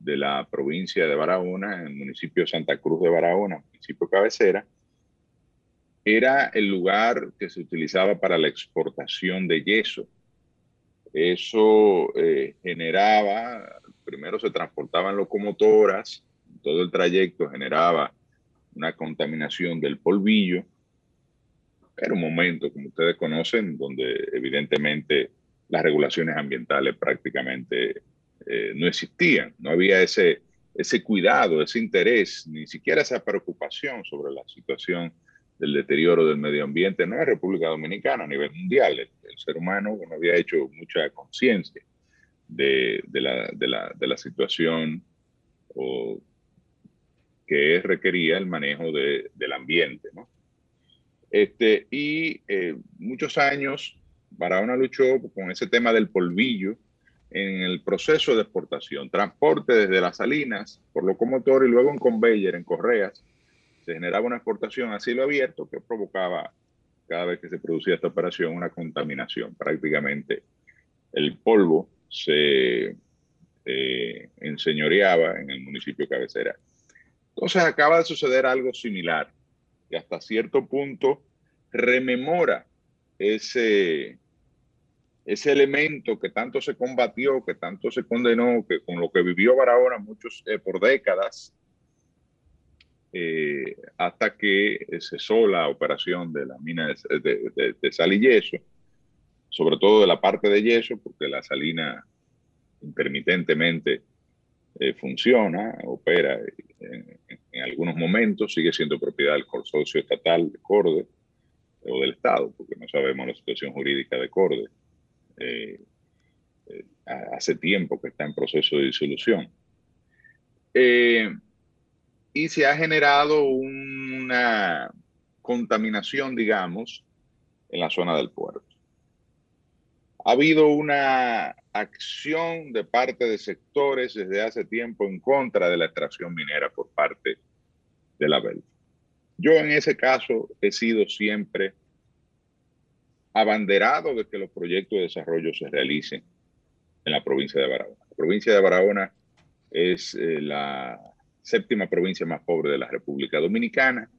de la provincia de Barahona, en el municipio Santa Cruz de Barahona, municipio cabecera, era el lugar que se utilizaba para la exportación de yeso. Eso eh, generaba, primero se transportaban locomotoras, todo el trayecto generaba una contaminación del polvillo. Era un momento, como ustedes conocen, donde evidentemente las regulaciones ambientales prácticamente eh, no existían. No había ese, ese cuidado, ese interés, ni siquiera esa preocupación sobre la situación del deterioro del medio ambiente, no en República Dominicana, a nivel mundial. El, ser humano no había hecho mucha conciencia de, de, la, de, la, de la situación o que requería el manejo de, del ambiente. Este, y eh, muchos años Barahona luchó con ese tema del polvillo en el proceso de exportación, transporte desde las salinas por locomotor y luego en conveyor, en correas, se generaba una exportación a cielo abierto que provocaba cada vez que se producía esta operación una contaminación. Prácticamente el polvo se eh, enseñoreaba en el municipio cabecera entonces acaba de suceder algo similar y hasta cierto punto rememora ese, ese elemento que tanto se combatió, que tanto se condenó, que con lo que vivió Barahona muchos eh, por décadas, eh, hasta que cesó la operación de la mina de, sal y yeso, sobre todo de la parte de yeso, porque la salina intermitentemente eh, funciona, opera en, algunos momentos, sigue siendo propiedad del consorcio estatal de Corde o del Estado, porque no sabemos la situación jurídica de Corde eh, eh, hace tiempo que está en proceso de disolución. Eh, y se ha generado una contaminación, digamos, en la zona del puerto. Ha habido una acción de parte de sectores desde hace tiempo en contra de la extracción minera por parte de la Belfa. Yo en ese caso he sido siempre abanderado de que los proyectos de desarrollo se realicen en la provincia de Barahona. La provincia de Barahona es eh, la séptima provincia más pobre de la República Dominicana,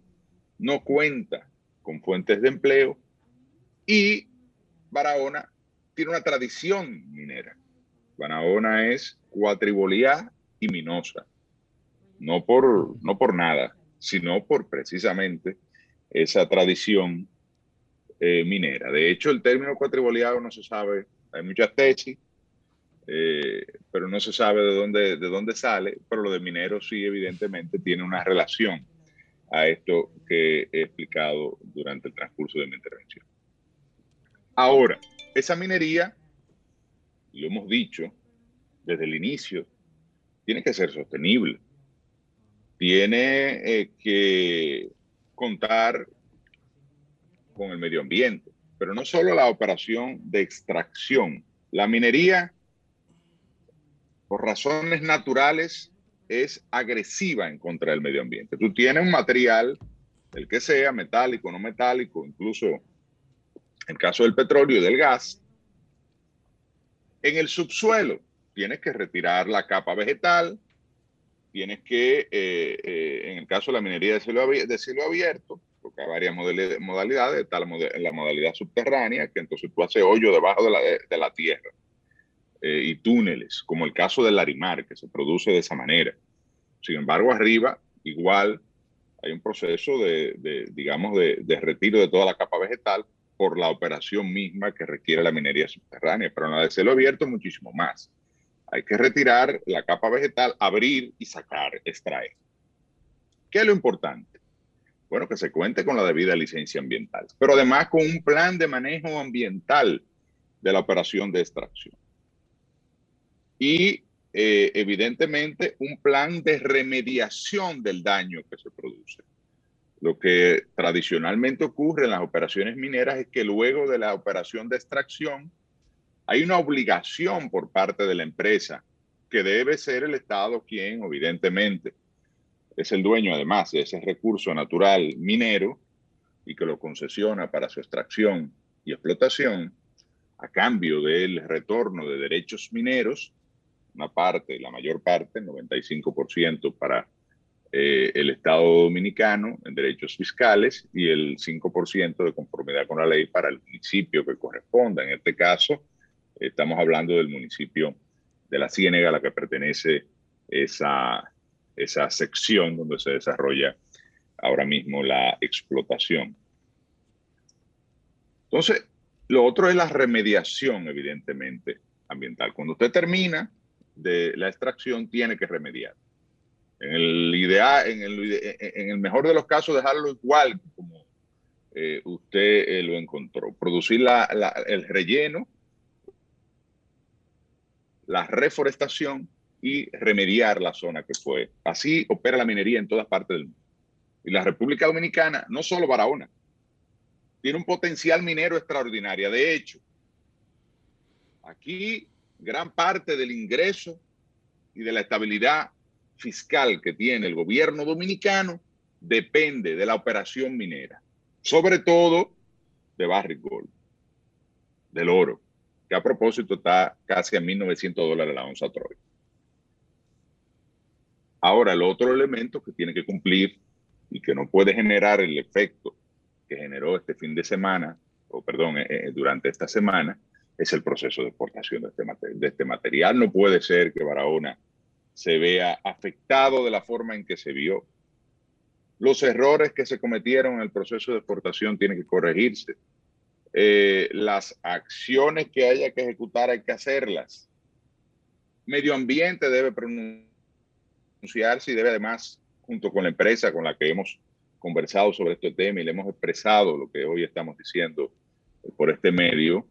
no cuenta con fuentes de empleo y Barahona tiene una tradición minera. Barahona es cuatribolía y minosa, no por, no por nada, sino por precisamente esa tradición eh, minera. De hecho, el término cuatriboleado no se sabe, hay muchas tesis, eh, pero no se sabe de dónde, de dónde sale, pero lo de minero sí evidentemente tiene una relación a esto que he explicado durante el transcurso de mi intervención. Ahora, esa minería, lo hemos dicho desde el inicio, tiene que ser sostenible tiene eh, que contar con el medio ambiente, pero no solo la operación de extracción. La minería, por razones naturales, es agresiva en contra del medio ambiente. Tú tienes un material, el que sea, metálico, no metálico, incluso en el caso del petróleo y del gas, en el subsuelo tienes que retirar la capa vegetal, tienes que, eh, eh, en el caso de la minería de cielo, abierto, porque hay varias modalidades, está la, modalidad subterránea, que entonces tú haces hoyo debajo de la, la tierra eh, y túneles, como el caso del Larimar, que se produce de esa manera. Sin embargo, arriba, igual, hay un proceso de, de digamos, de, retiro de toda la capa vegetal por la operación misma que requiere la minería subterránea, pero en la de cielo abierto muchísimo más. Hay que retirar la capa vegetal, abrir y sacar, extraer. ¿Qué es lo importante? Bueno, que se cuente con la debida licencia ambiental, pero además con un plan de manejo ambiental de la operación de extracción. Y eh, evidentemente un plan de remediación del daño que se produce. Lo que tradicionalmente ocurre en las operaciones mineras es que luego de la operación de extracción hay una obligación por parte de la empresa que debe ser el Estado quien, evidentemente, es el dueño además de ese recurso natural minero y que lo concesiona para su extracción y explotación a cambio del retorno de derechos mineros, una parte, la mayor parte, el 95% para eh, el Estado dominicano en derechos fiscales y el 5% de conformidad con la ley para el municipio que corresponda. En este caso, Estamos hablando del municipio de la Ciénega, a la que pertenece esa, esa sección donde se desarrolla ahora mismo la explotación. Entonces, lo otro es la remediación, evidentemente, ambiental. Cuando usted termina de la extracción, tiene que remediar. En el, el, en el mejor de los casos, dejarlo igual como eh, usted eh, lo encontró. Producir la, el relleno la reforestación y remediar la zona que fue. Así opera la minería en todas partes del mundo. Y la República Dominicana, no solo Barahona, tiene un potencial minero extraordinario. De hecho, aquí gran parte del ingreso y de la estabilidad fiscal que tiene el gobierno dominicano depende de la operación minera, sobre todo de Barrick Gold, del oro que a propósito está casi a 1.900 dólares la onza Troy. Ahora, el otro elemento que tiene que cumplir y que no puede generar el efecto que generó este fin de semana, o perdón, eh, eh, durante esta semana, es el proceso de exportación de este, de este material. No puede ser que Barahona se vea afectado de la forma en que se vio. Los errores que se cometieron en el proceso de exportación tienen que corregirse. Eh, las acciones que haya que ejecutar hay que hacerlas. Medio ambiente debe pronunciarse y debe además, junto con la empresa con la que hemos conversado sobre este tema y le hemos expresado lo que hoy estamos diciendo por este medio,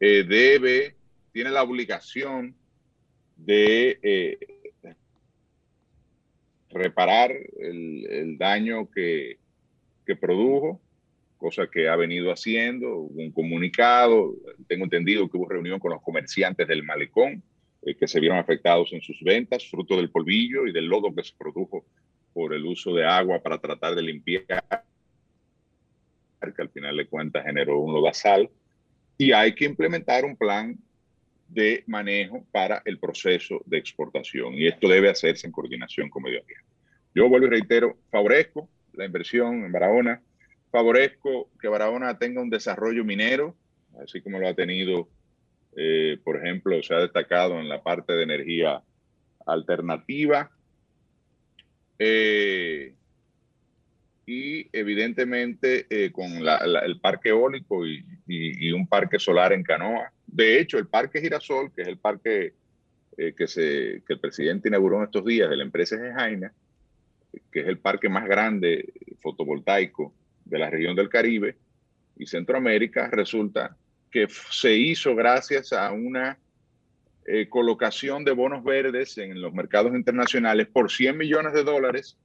eh, debe, tiene la obligación de eh, reparar el, daño que, que, produjo, cosa que ha venido haciendo, un comunicado, tengo entendido que hubo reunión con los comerciantes del malecón, eh, que se vieron afectados en sus ventas, fruto del polvillo y del lodo que se produjo por el uso de agua para tratar de limpiar, que al final de cuentas generó un lodazal, y hay que implementar un plan de manejo para el proceso de exportación. Y esto debe hacerse en coordinación con medio ambiente. Yo vuelvo y reitero, favorezco la inversión en Barahona, favorezco que Barahona tenga un desarrollo minero, así como lo ha tenido, eh, por ejemplo, se ha destacado en la parte de energía alternativa. Eh, y evidentemente eh, con el parque eólico y, un parque solar en Canoa. De hecho, el parque Girasol, que es el parque eh, que, el presidente inauguró en estos días de la empresa Gejaina, que es el parque más grande fotovoltaico de la región del Caribe y Centroamérica, resulta que se hizo gracias a una eh, colocación de bonos verdes en los mercados internacionales por 100 millones de dólares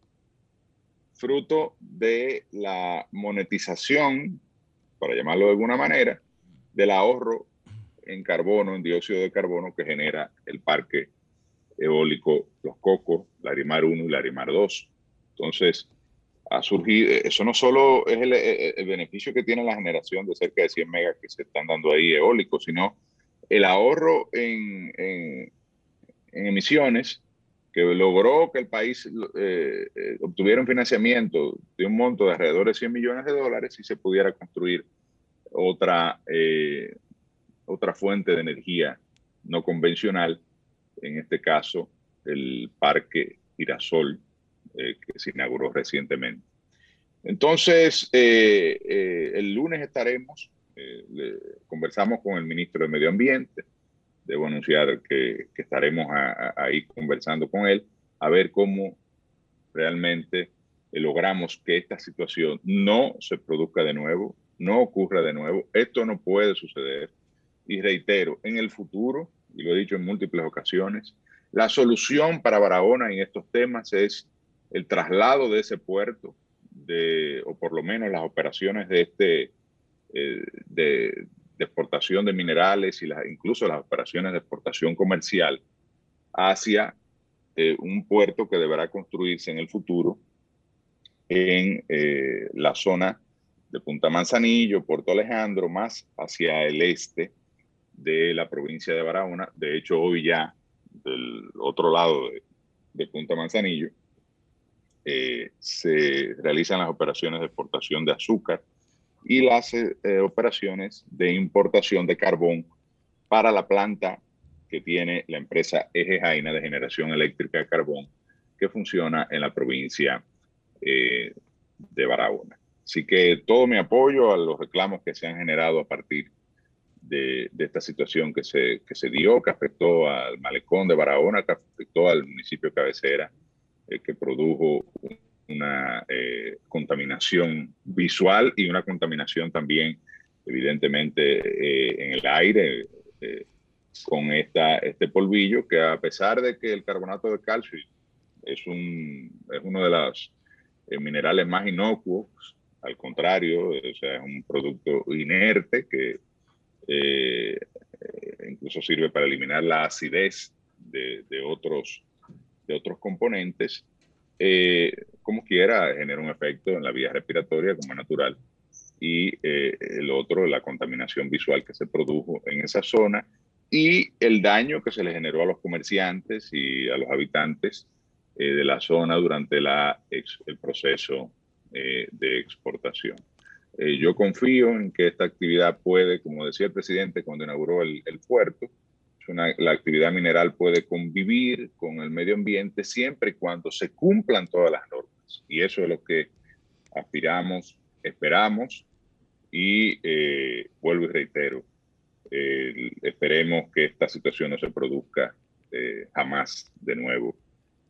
fruto de la monetización, para llamarlo de alguna manera, del ahorro en carbono, en dióxido de carbono que genera el parque eólico Los Cocos, Larimar 1 y Larimar 2. Entonces, ha surgido, eso no solo es el, beneficio que tiene la generación de cerca de 100 megas que se están dando ahí eólicos, sino el ahorro en, emisiones que logró que el país eh, eh, obtuviera un financiamiento de un monto de alrededor de 100 millones de dólares y se pudiera construir otra, eh, otra fuente de energía no convencional, en este caso el Parque Girasol, que se inauguró recientemente. Entonces, el lunes estaremos, conversamos con el ministro de Medio Ambiente, debo anunciar que, estaremos ahí conversando con él a ver cómo realmente logramos que esta situación no se produzca de nuevo, no ocurra de nuevo. Esto no puede suceder. Y reitero, en el futuro, y lo he dicho en múltiples ocasiones, la solución para Barahona en estos temas es el traslado de ese puerto, de, o por lo menos las operaciones de este, eh, de, de exportación de minerales y incluso las operaciones de exportación comercial hacia eh, un puerto que deberá construirse en el futuro en eh, la zona de Punta Manzanillo, Puerto Alejandro, más hacia el este de la provincia de Barahona. De hecho, hoy ya del otro lado de, Punta Manzanillo eh, se realizan las operaciones de exportación de azúcar y las eh, operaciones de importación de carbón para la planta que tiene la empresa Eje Jaina de generación eléctrica de carbón que funciona en la provincia eh, de Barahona. Así que todo mi apoyo a los reclamos que se han generado a partir de, esta situación que se, que se dio, que afectó al malecón de Barahona, que afectó al municipio cabecera, eh, que produjo una eh, contaminación visual y una contaminación también, evidentemente, eh, en el aire con esta, este polvillo que a pesar de que el carbonato de calcio es, un, es uno de los minerales más inocuos, al contrario, o sea, es un producto inerte que incluso sirve para eliminar la acidez de, otros, de otros componentes, eh, como quiera, genera un efecto en la vía respiratoria como natural. Y eh, el otro, la contaminación visual que se produjo en esa zona y el daño que se le generó a los comerciantes y a los habitantes eh, de la zona durante la el proceso de exportación. Yo confío en que esta actividad puede, como decía el presidente cuando inauguró el, el puerto, la actividad mineral puede convivir con el medio ambiente siempre y cuando se cumplan todas las normas. Y eso es lo que aspiramos, esperamos y eh, vuelvo y reitero, esperemos que esta situación no se produzca eh, jamás de nuevo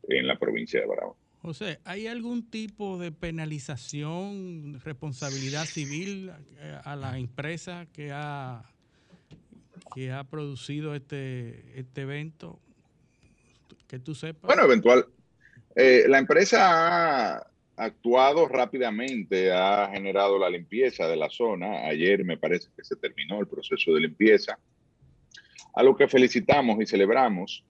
en la provincia de Barahona. José, ¿hay algún tipo de penalización, responsabilidad civil eh, a la empresa que ha que ha producido este, este evento? Que tú sepas. Bueno, eventual. Eh, la empresa ha actuado rápidamente, ha generado la limpieza de la zona. Ayer me parece que se terminó el proceso de limpieza, a lo que felicitamos y celebramos.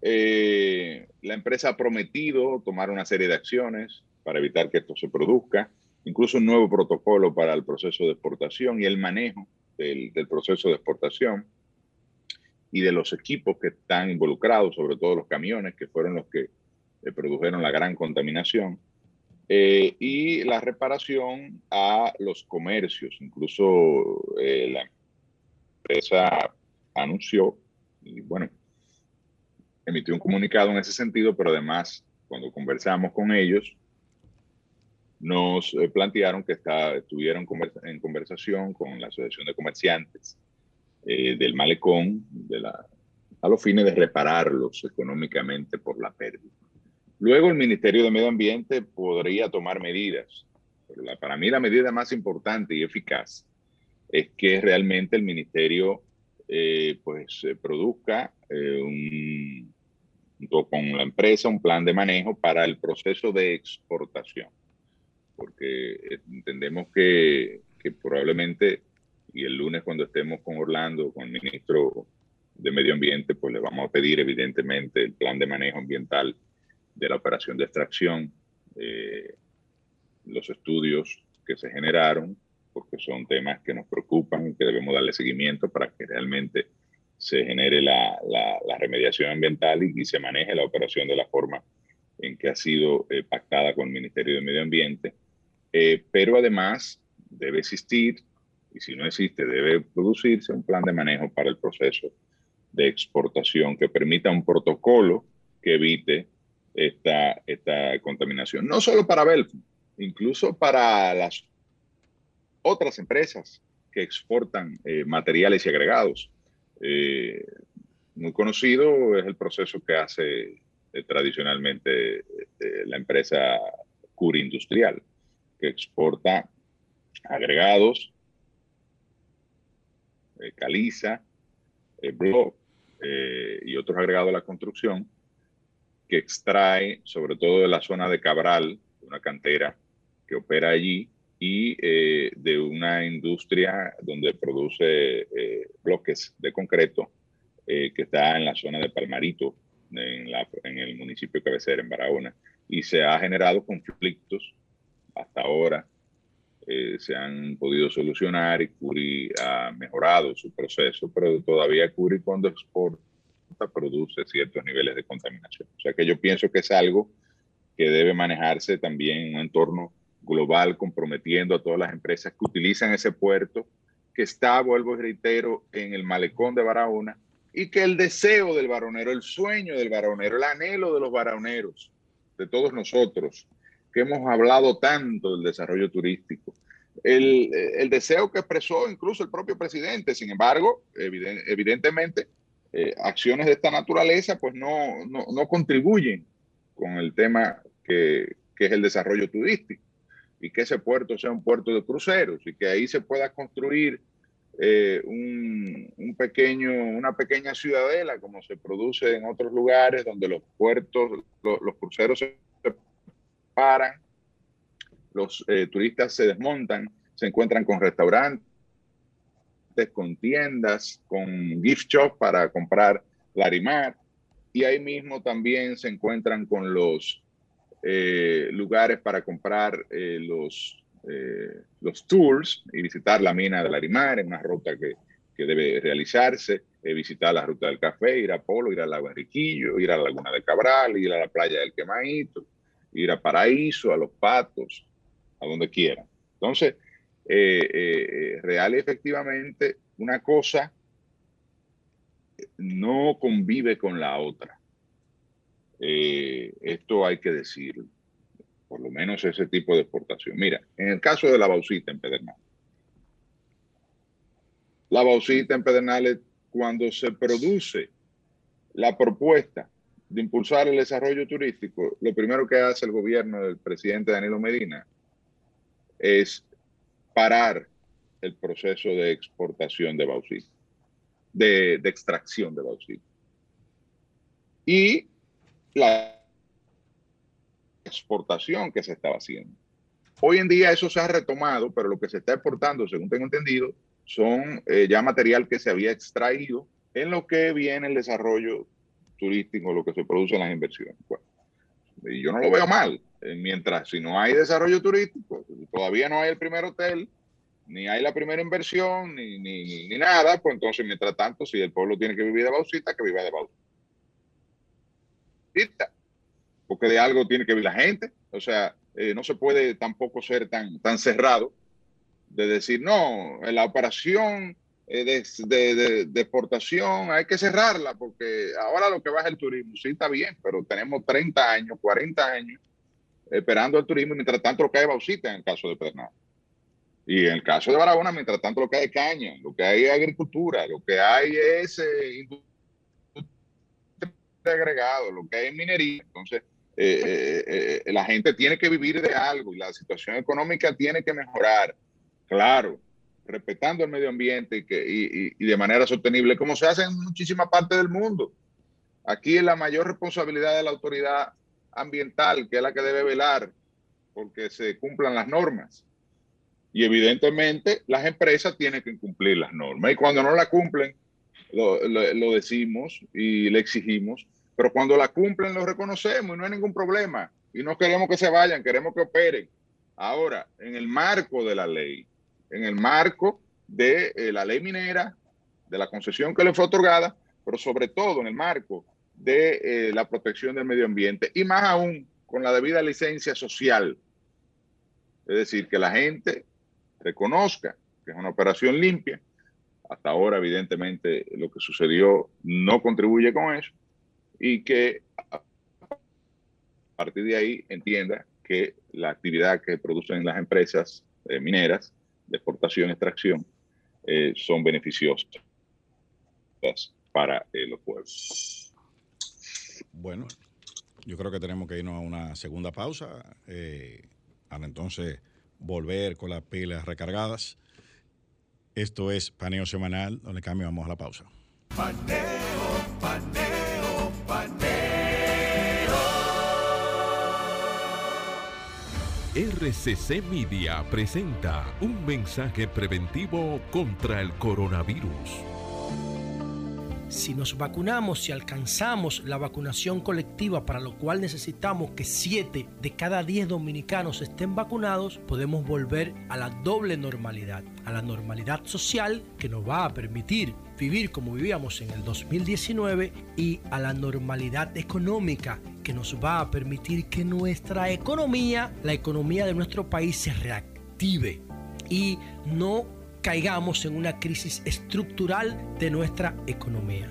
Eh, la empresa ha prometido tomar una serie de acciones para evitar que esto se produzca, incluso un nuevo protocolo para el proceso de exportación y el manejo del, proceso de exportación y de los equipos que están involucrados, sobre todo los camiones, que fueron los que eh, produjeron la gran contaminación. Eh, y la reparación a los comercios. Incluso la empresa anunció, y bueno, emitió un comunicado en ese sentido, pero además, cuando conversamos con ellos, nos eh, plantearon que está, estuvieron en conversación con la Asociación de Comerciantes del Malecón de la, a los fines de repararlos económicamente por la pérdida. Luego el Ministerio de Medio Ambiente podría tomar medidas. para mí la medida más importante y eficaz es que realmente el Ministerio eh, pues produzca eh, un, junto con la empresa un plan de manejo para el proceso de exportación. Porque entendemos que, que probablemente, y el lunes cuando estemos con Orlando, con el ministro de Medio Ambiente, pues le vamos a pedir evidentemente el plan de manejo ambiental de la operación de extracción, eh, los estudios que se generaron, porque son temas que nos preocupan y que debemos darle seguimiento para que realmente se genere la, la, remediación ambiental y, se maneje la operación de la forma en que ha sido eh, pactada con el Ministerio de Medio Ambiente. Eh, pero además debe existir, y si no existe, debe producirse un plan de manejo para el proceso de exportación que permita un protocolo que evite esta, esta contaminación. No solo para Belf, incluso para las otras empresas que exportan eh, materiales y agregados. Eh, muy conocido es el proceso que hace eh, tradicionalmente la empresa Curi Industrial, que exporta agregados, caliza, blog y otros agregados a la construcción que extrae sobre todo de la zona de Cabral, una cantera que opera allí, y eh, de una industria donde produce eh, bloques de concreto eh, que está en la zona de Palmarito, en, la, en el municipio cabecera, en Barahona. Y se ha generado conflictos hasta ahora. se han podido solucionar y Curi ha mejorado su proceso, pero todavía Curi cuando exporta produce ciertos niveles de contaminación. O sea que yo pienso que es algo que debe manejarse también en un entorno global, comprometiendo a todas las empresas que utilizan ese puerto, que está, vuelvo y reitero, en el malecón de Barahona, y que el deseo del varonero, el sueño del varonero, el anhelo de los varoneros, de todos nosotros, que hemos hablado tanto del desarrollo turístico, el, el deseo que expresó incluso el propio presidente, sin embargo, evidentemente, eh, acciones de esta naturaleza pues no, no, no contribuyen con el tema que, que, es el desarrollo turístico y que ese puerto sea un puerto de cruceros y que ahí se pueda construir eh, un, un, pequeño, una pequeña ciudadela como se produce en otros lugares donde los puertos, los cruceros se paran, los eh, turistas se desmontan, se encuentran con restaurantes con tiendas, con gift shop para comprar Larimar. Y ahí mismo también se encuentran con los eh, lugares para comprar eh, los, eh, los tours y visitar la mina de Larimar en una ruta que, que debe realizarse, visitar la ruta del café, ir a Polo, ir al lago Enriquillo, ir a la laguna de Cabral, ir a la playa del Quemaito, ir a Paraíso, a Los Patos, a donde quiera. Entonces, real y efectivamente una cosa no convive con la otra. Eh, esto hay que decirlo, por lo menos ese tipo de exportación. Mira, en el caso de la bauxita en Pedernales, la bauxita en Pedernales, cuando se produce la propuesta de impulsar el desarrollo turístico, lo primero que hace el gobierno del presidente Danilo Medina es parar el proceso de exportación de bauxita. de, extracción de bauxita. Y la exportación que se estaba haciendo. Hoy en día eso se ha retomado, pero lo que se está exportando, según tengo entendido, son eh, ya material que se había extraído en lo que viene el desarrollo turístico, lo que se produce en las inversiones. yo no lo veo mal, eh, mientras si no hay desarrollo turístico, todavía no hay el primer hotel, ni hay la primera inversión, ni, ni, ni, nada, pues entonces, mientras tanto, si el pueblo tiene que vivir de bauxita, que viva de bauxita. Porque de algo tiene que vivir la gente. O sea, eh, no se puede tampoco ser tan, tan cerrado de decir, no, la operación eh, de, de, exportación hay que cerrarla porque ahora lo que va es el turismo. Sí, está bien, pero tenemos 30 años, 40 años esperando el turismo mientras tanto lo que hay bauxita en el caso de Pernal. Y en el caso de Barahona, mientras tanto, lo que hay caña, lo que hay agricultura, lo que hay es eh, agregado, lo que hay es minería. Entonces, eh, eh, la gente tiene que vivir de algo y la situación económica tiene que mejorar. Claro, respetando el medio ambiente y, que, y, de manera sostenible, como se hace en muchísima parte del mundo. Aquí es la mayor responsabilidad de la autoridad ambiental, que es la que debe velar porque se cumplan las normas. Y evidentemente las empresas tienen que cumplir las normas. Y cuando no la cumplen, lo, decimos y le exigimos. Pero cuando la cumplen, lo reconocemos y no hay ningún problema. Y no queremos que se vayan, queremos que operen. Ahora, en el marco de la ley, en el marco de eh, la ley minera, de la concesión que le fue otorgada, pero sobre todo en el marco de eh, la protección del medio ambiente y más aún con la debida licencia social. Es decir, que la gente reconozca que es una operación limpia. Hasta ahora, evidentemente, lo que sucedió no contribuye con eso y que a partir de ahí entienda que la actividad que producen las empresas eh, mineras de exportación y extracción eh, son beneficiosas para eh, los pueblos. Bueno, yo creo que tenemos que irnos a una segunda pausa. para entonces volver con las pilas recargadas. Esto es Paneo Semanal, donde cambiamos a la pausa. Paneo, paneo, RCC Media presenta un mensaje preventivo contra el coronavirus. Si nos vacunamos y alcanzamos la vacunación colectiva, para lo cual necesitamos que 7 de cada 10 dominicanos estén vacunados, podemos volver a la doble normalidad, a la normalidad social que nos va a permitir vivir como vivíamos en el 2019 y a la normalidad económica que nos va a permitir que nuestra economía, la economía de nuestro país se reactive y no caigamos en una crisis estructural de nuestra economía.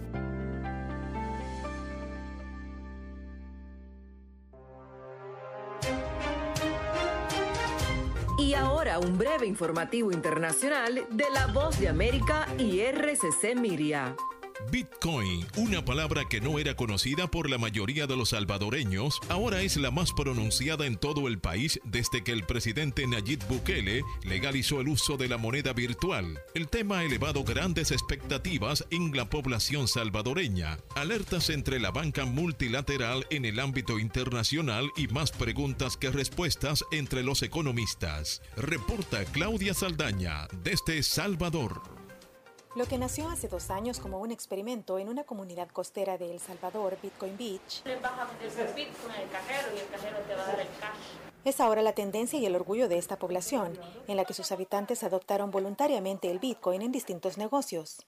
Y ahora un breve informativo internacional de la voz de América y RCC. Bitcoin, una palabra que no era conocida por la mayoría de los salvadoreños, ahora es la más pronunciada en todo el país desde que el presidente Nayib Bukele legalizó el uso de la moneda virtual. El tema ha elevado grandes expectativas en la población salvadoreña, alertas entre la banca multilateral en el ámbito internacional y más preguntas que respuestas entre los economistas. Reporta Claudia Saldaña desde Salvador. Lo que nació hace dos años como un experimento en una comunidad costera de El Salvador, Bitcoin Beach, es ahora la tendencia y el orgullo de esta población, en la que sus habitantes adoptaron voluntariamente el Bitcoin en distintos negocios.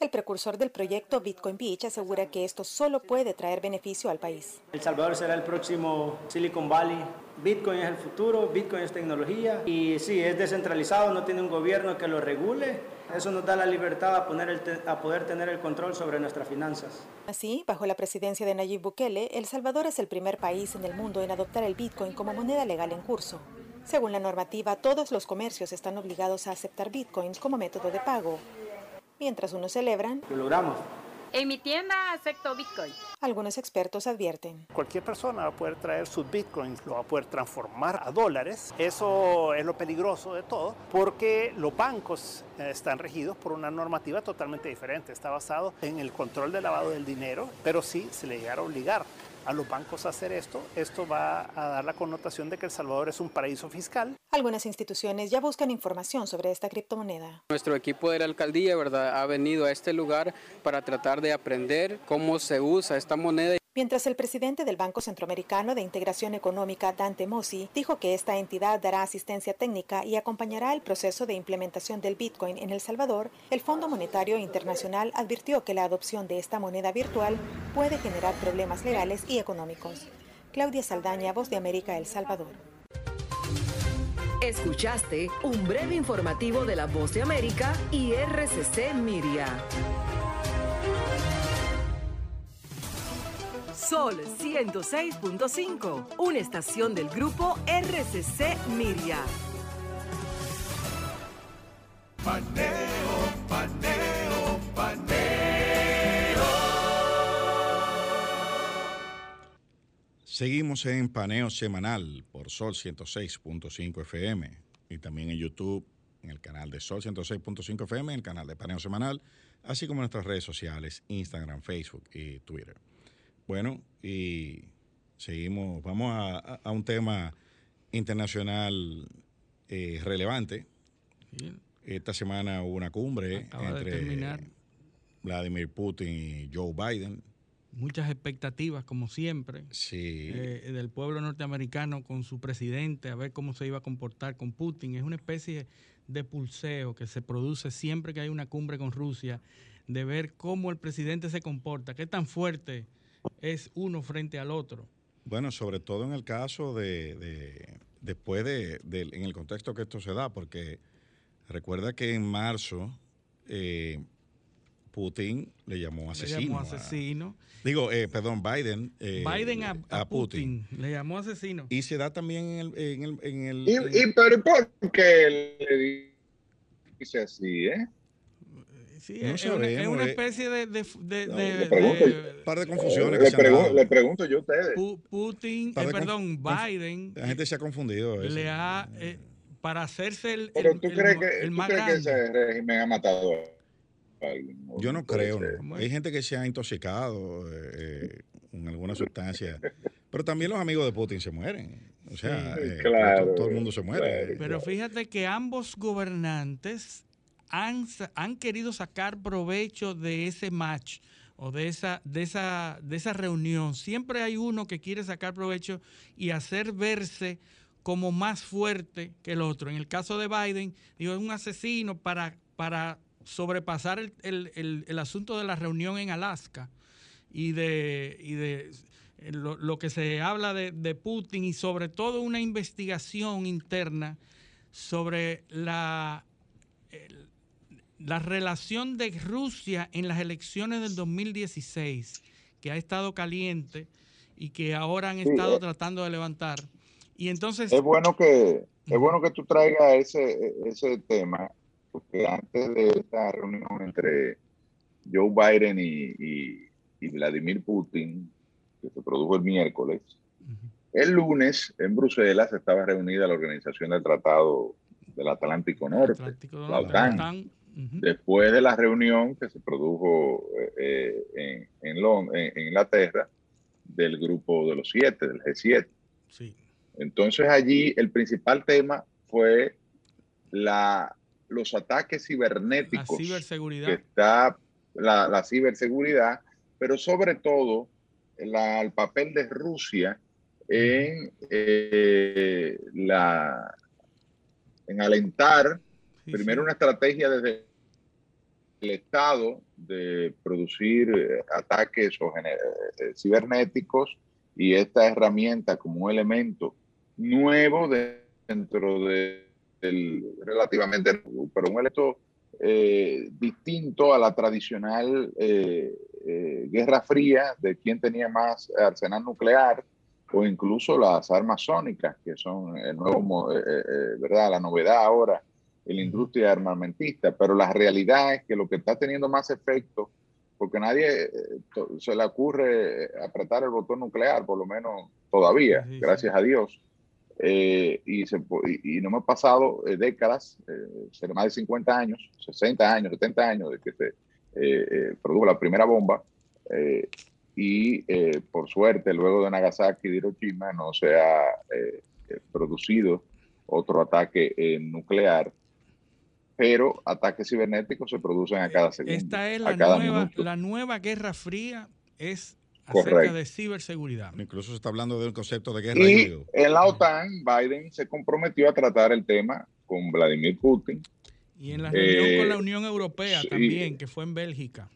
El precursor del proyecto Bitcoin Beach asegura que esto solo puede traer beneficio al país. El Salvador será el próximo Silicon Valley. Bitcoin es el futuro, Bitcoin es tecnología y sí, es descentralizado, no tiene un gobierno que lo regule. Eso nos da la libertad a, poner a poder tener el control sobre nuestras finanzas. Así, bajo la presidencia de Nayib Bukele, El Salvador es el primer país en el mundo en adoptar el Bitcoin como moneda legal en curso. Según la normativa, todos los comercios están obligados a aceptar Bitcoins como método de pago. Mientras unos celebran, lo logramos. En mi tienda acepto Bitcoin. Algunos expertos advierten. Cualquier persona va a poder traer sus bitcoins, lo va a poder transformar a dólares. Eso es lo peligroso de todo, porque los bancos eh, están regidos por una normativa totalmente diferente. Está basado en el control del lavado del dinero, pero sí se le llegara a obligar a los bancos a hacer esto, esto va a dar la connotación de que El Salvador es un paraíso fiscal. Algunas instituciones ya buscan información sobre esta criptomoneda. Nuestro equipo de la alcaldía ¿verdad? ha venido a este lugar para tratar de aprender cómo se usa esta moneda. Mientras el presidente del Banco Centroamericano de Integración Económica, Dante Mossi, dijo que esta entidad dará asistencia técnica y acompañará el proceso de implementación del Bitcoin en El Salvador, el Fondo Monetario Internacional advirtió que la adopción de esta moneda virtual puede generar problemas legales y económicos. Claudia Saldaña, Voz de América, El Salvador. Escuchaste un breve informativo de la Voz de América y RCC Miria. Sol 106.5, una estación del grupo RCC Miria. Paneo, paneo, paneo. Seguimos en Paneo Semanal por Sol 106.5 FM y también en YouTube, en el canal de Sol 106.5 FM, en el canal de Paneo Semanal, así como en nuestras redes sociales, Instagram, Facebook y Twitter. Bueno, y seguimos, vamos a, a un tema internacional eh, relevante. Esta semana hubo una cumbre Acaba entre. Vladimir Putin y Joe Biden. Muchas expectativas, como siempre, Sí. eh, del pueblo norteamericano con su presidente, a ver cómo se iba a comportar con Putin. Es una especie de pulseo que se produce siempre que hay una cumbre con Rusia, de ver cómo el presidente se comporta, qué tan fuerte es uno frente al otro. Bueno, sobre todo en el caso de, de- después de, de- en el contexto que esto se da, porque recuerda que en marzo eh, Putin le llamó Le asesino. llamó a- asesino. digo, eh, perdón, Biden. eh, Biden a, a Putin. le llamó asesino. Y se da también en el... En el, en el- Y, en- y pero ¿por qué le dice así, eh? Sí, No es, una, es sabemos, una eh. especie de... de- de- No, de- le pregunto. de- Un par de confusiones Le, que se han pregun- dado. le pregunto yo a ustedes. Pu- Putin, eh, perdón, Biden La gente se ha confundido. le ha... eh, para hacerse el, Pero el- tú el crees que, el tú más crees que grande. ese régimen ha matado a alguien. Yo no creo. Hay gente que se ha intoxicado eh, en alguna sustancia. Pero también los amigos de Putin se mueren. O sea, Sí, eh, claro, todo, todo el mundo se muere. claro. Pero fíjate que ambos gobernantes han, han querido sacar provecho de ese match o de esa, de, esa, de esa reunión. Siempre hay uno que quiere sacar provecho y hacer verse como más fuerte que el otro. En el caso de Biden, digo, es un asesino para, para sobrepasar el, el- el- el asunto de la reunión en Alaska y de, y de eh, lo, lo que se habla de, de Putin y sobre todo una investigación interna sobre la, la relación de Rusia en las elecciones del 2016, que ha estado caliente y que ahora han Sí, estado eh. tratando de levantar. Y entonces, Es bueno que es bueno que tú traigas ese, ese tema, porque antes de esta reunión entre Joe Biden y, y- y Vladimir Putin, que se produjo el miércoles, el lunes en Bruselas estaba reunida la Organización del Tratado del Atlántico Norte, Atlántico la OTAN. Después de la reunión que se produjo eh, en, en, en- en Inglaterra del grupo de los siete, del G7. Sí. Entonces allí el principal tema fue la, los ataques la cibernéticos que ciberseguridad. está la, la ciberseguridad, pero sobre todo la- el papel de Rusia en eh, la en alentar primero una estrategia desde el Estado de producir eh, ataques o gener- eh, cibernéticos y esta herramienta como un elemento nuevo de- dentro de, del relativamente pero un elemento eh, distinto a la tradicional eh, eh, Guerra Fría de quién tenía más arsenal nuclear o incluso las armas sónicas, que son el nuevo, eh, eh, eh, ¿verdad? La novedad ahora en la industria armamentista, pero la realidad es que lo que está teniendo más efecto porque nadie eh, se le ocurre apretar el botón nuclear, por lo menos todavía, gracias a Dios. Eh, y, se, y, no me ha pasado eh, décadas, eh, más de 50 años, 60 años, 70 años de que se produjo la primera bomba. y por suerte, luego de Nagasaki y de Hiroshima, no se ha producido otro ataque nuclear pero ataques cibernéticos se producen a cada segundo. Esta es la, nueva, la nueva Guerra Fría, es acerca de ciberseguridad. Incluso se está hablando de un concepto de guerra. Y en la OTAN, Biden se comprometió a tratar el tema con Vladimir Putin. Y en la reunión con la eh, Unión Europea también, que fue en Bélgica.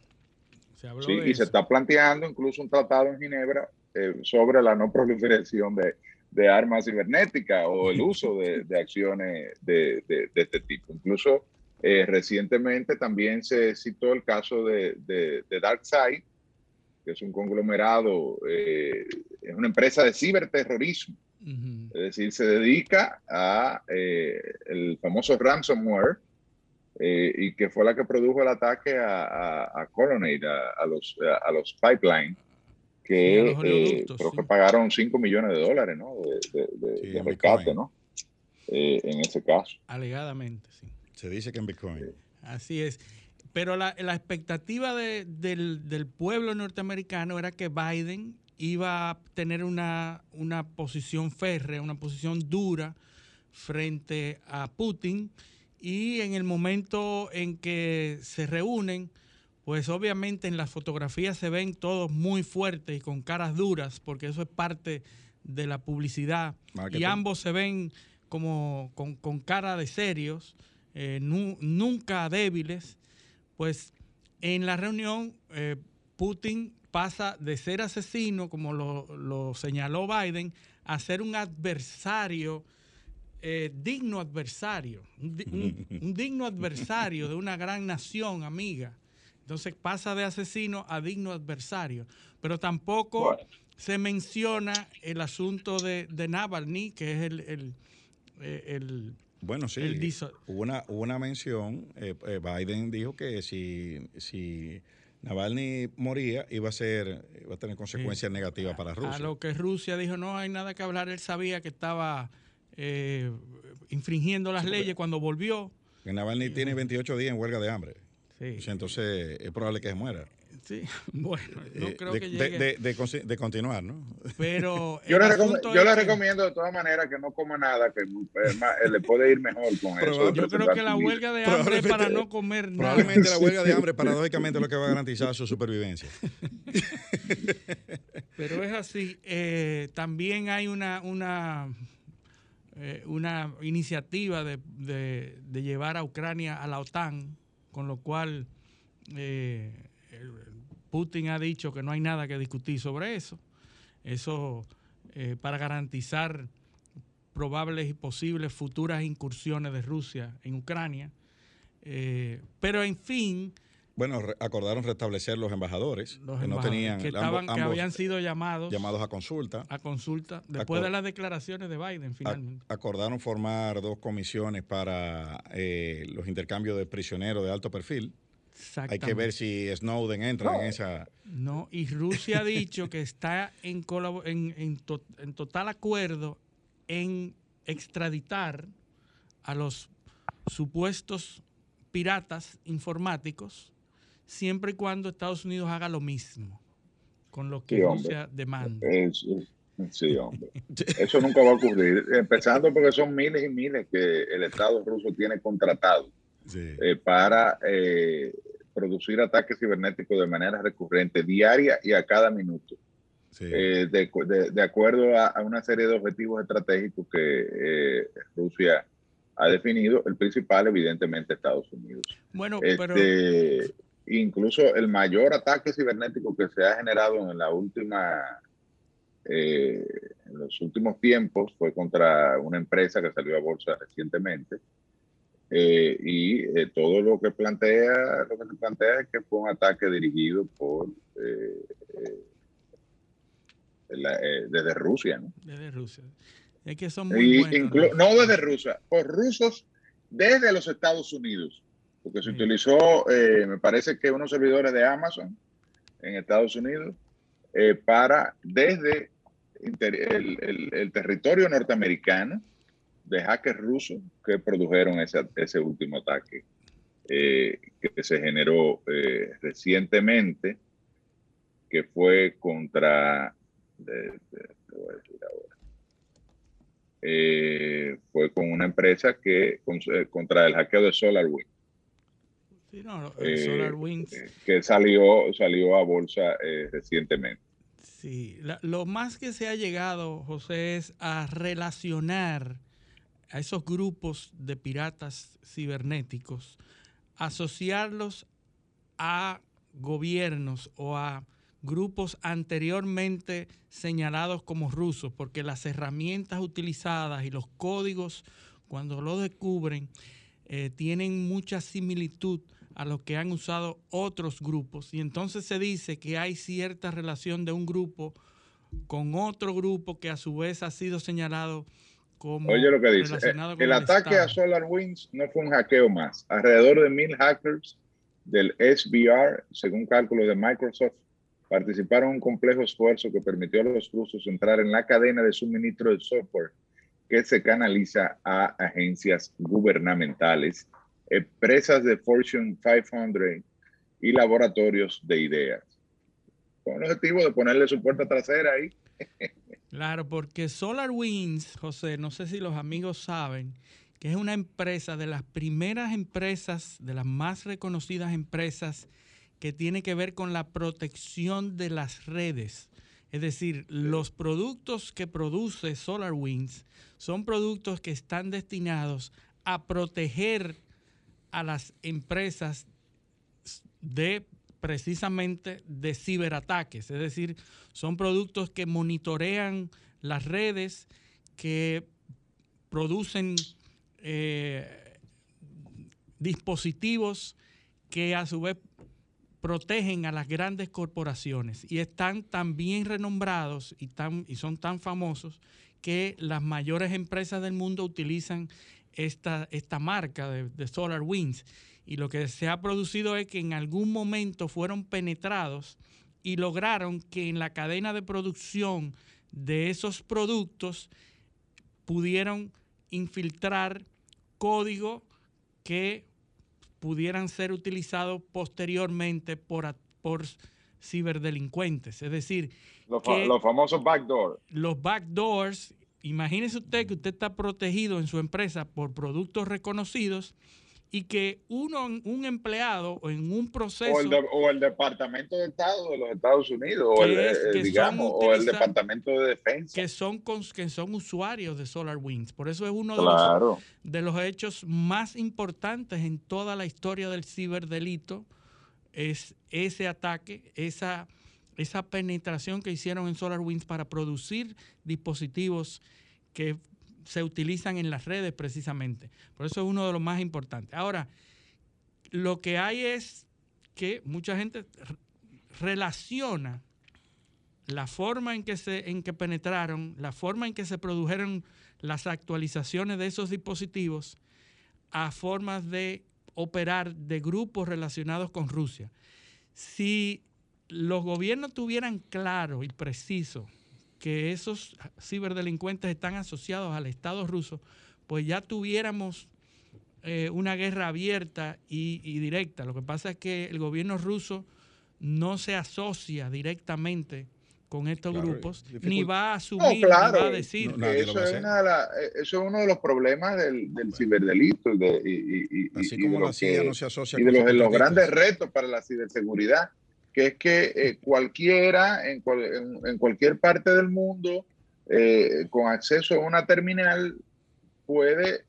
Se habló sí, y se está planteando incluso un tratado en Ginebra eh, sobre la no proliferación de, de, armas cibernéticas o el uso de, de acciones de, de, este tipo. Incluso eh, recientemente también se citó el caso de, de, de DarkSide, que es un conglomerado, eh, es una empresa de ciberterrorismo. Es decir, se dedica a eh, el famoso ransomware y que fue la que produjo el ataque a, a, a a, los, a los pipelines, que creo que pagaron 5 millones de dólares ¿no? de, rescate ¿no? en ese caso. Alegadamente, sí. Se dice que en Bitcoin. Así es. Pero la, expectativa del, pueblo norteamericano era que Biden iba a tener una, una posición férrea, una posición dura frente a Putin y en el momento en que se reúnen, pues obviamente en las fotografías se ven todos muy fuertes y con caras duras, porque eso es parte de la publicidad. Y ambos se ven como con, con cara de serios. Eh, nunca débiles, pues en la reunión eh, Putin pasa de ser asesino, como lo, señaló Biden, a ser un adversario, eh, digno adversario, un, digno adversario de una gran nación amiga. Entonces pasa de asesino a digno adversario. Pero tampoco se menciona el asunto de, Navalny, que es el, el bueno, sí. Hubo una, una mención. Eh, eh, Biden dijo que si, si Navalny moría, iba a ser, iba a tener consecuencias negativas para Rusia. A lo que Rusia dijo, no hay nada que hablar. Él sabía que estaba eh, infringiendo las leyes cuando volvió. Que Navalny tiene 28 días en huelga de hambre. Sí. Entonces es probable que se muera. Sí, bueno, no eh, creo de, que llegue. De, continuar, ¿no? Pero yo le, recomiendo de todas maneras que no coma nada, que eh, le puede ir mejor con eso. Yo creo que la huelga de hambre es para no comer nada. Probablemente la huelga de hambre, paradójicamente, es lo que va a garantizar su supervivencia. Pero es así. Eh, también hay una, una, una iniciativa de, de, llevar a Ucrania a la OTAN, con lo cual Putin ha dicho que no hay nada que discutir sobre eso. Eso eh, para garantizar probables y posibles futuras incursiones de Rusia en Ucrania. Eh, pero en fin. Bueno, acordaron restablecer los embajadores, que no tenían. Que, habían sido llamados. Llamados a consulta. A consulta, después de las declaraciones de Biden, finalmente. acordaron formar dos comisiones para eh, los intercambios de prisioneros de alto perfil. Hay que ver si Snowden entra en esa. No, y Rusia ha dicho que está en, en, total acuerdo en extraditar a los supuestos piratas informáticos siempre y cuando Estados Unidos haga lo mismo con lo que Rusia demanda. sí, hombre. Eso nunca va a ocurrir. Empezando porque son miles y miles que el Estado ruso tiene contratado eh, para eh, producir ataques cibernéticos de manera recurrente, diaria y a cada minuto. Eh, de, acuerdo a, una serie de objetivos estratégicos que Rusia ha definido, el principal evidentemente Estados Unidos. Bueno, este, Incluso el mayor ataque cibernético que se ha generado en la última en los últimos tiempos fue contra una empresa que salió a bolsa recientemente, eh, y eh, todo lo que plantea, lo que se plantea es que fue un ataque dirigido por eh, desde Rusia, ¿no? Desde Rusia. Es que son muy buenos, ¿no? desde Rusia, por rusos desde los Estados Unidos, porque se utilizó, me parece que unos servidores de Amazon en Estados Unidos eh, para desde el, territorio norteamericano de hackers rusos que produjeron ese, ese último ataque eh, que se generó eh, recientemente, que fue contra, eh, fue con una empresa que contra el hackeo de SolarWinds. Sí, no, SolarWinds. que salió, salió a bolsa recientemente. Sí, lo más que se ha llegado, José, es a relacionar a esos grupos de piratas cibernéticos asociarlos a gobiernos o a grupos anteriormente señalados como rusos, porque las herramientas utilizadas y los códigos, cuando lo descubren, eh, tienen mucha similitud a lo que han usado otros grupos. Y entonces se dice que hay cierta relación de un grupo con otro grupo que a su vez ha sido señalado Oye lo que dice, eh, el, ataque a SolarWinds no fue un hackeo más. Alrededor de mil hackers del SBR, según cálculos de Microsoft, participaron en un complejo esfuerzo que permitió a los rusos entrar en la cadena de suministro de software que se canaliza a agencias gubernamentales, empresas de Fortune 500 y laboratorios de ideas. Con el objetivo de ponerle su puerta trasera ahí. Claro, porque SolarWinds, José, no sé si los amigos saben, que es una empresa de las primeras empresas, de las más reconocidas empresas que tiene que ver con la protección de las redes. Es decir, los productos que produce SolarWinds son productos que están destinados a proteger a las empresas de precisamente de ciberataques, es decir, son productos que monitorean las redes, que producen eh, dispositivos que a su vez protegen a las grandes corporaciones. Y están tan bien renombrados y, tan, y son tan famosos que las mayores empresas del mundo utilizan esta, esta marca de, de SolarWinds y lo que se ha producido es que en algún momento fueron penetrados y lograron que en la cadena de producción de esos productos pudieron infiltrar código que pudieran ser utilizados posteriormente por, por ciberdelincuentes. Es decir, los, los famosos backdoors. Los backdoors, imagínese usted que usted está protegido en su empresa por productos reconocidos y que uno, un empleado en un proceso... O el, Departamento de Estado de los Estados Unidos, o el, digamos, o el Departamento de Defensa. Que son, que son usuarios de SolarWinds. Por eso es uno de, los, de los hechos más importantes en toda la historia del ciberdelito, es ese ataque, esa, esa penetración que hicieron en SolarWinds para producir dispositivos que se utilizan en las redes precisamente. Por eso es uno de los más importantes. Ahora, lo que hay es que mucha gente relaciona la forma en que se en que penetraron, la forma en que se produjeron las actualizaciones de esos dispositivos a formas de operar de grupos relacionados con Rusia. Si los gobiernos tuvieran claro y preciso que esos ciberdelincuentes están asociados al Estado ruso, pues ya tuviéramos eh, una guerra abierta y, directa. Lo que pasa es que el gobierno ruso no se asocia directamente con estos grupos, ni va a asumir, ni va a decir. eso, es eso, es uno de los problemas del, ciberdelito y, de, y, de los grandes retos para la ciberseguridad que es que eh, cualquiera en, en, cualquier parte del mundo eh, con acceso a una terminal puede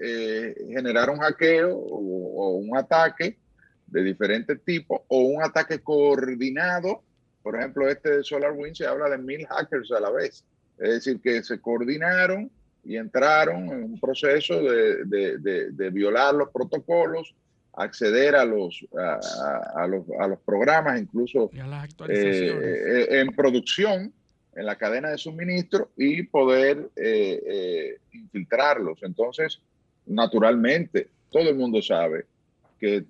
eh, generar un hackeo o, un ataque de diferentes tipos o un ataque coordinado. Por ejemplo, este de SolarWinds se habla de mil hackers a la vez. Es decir, que se coordinaron y entraron en un proceso de, de, de violar los protocolos acceder a los, a, los, a los, programas, incluso eh, eh, en producción, en la cadena de suministro y poder eh, infiltrarlos. Entonces, naturalmente, todo el mundo sabe que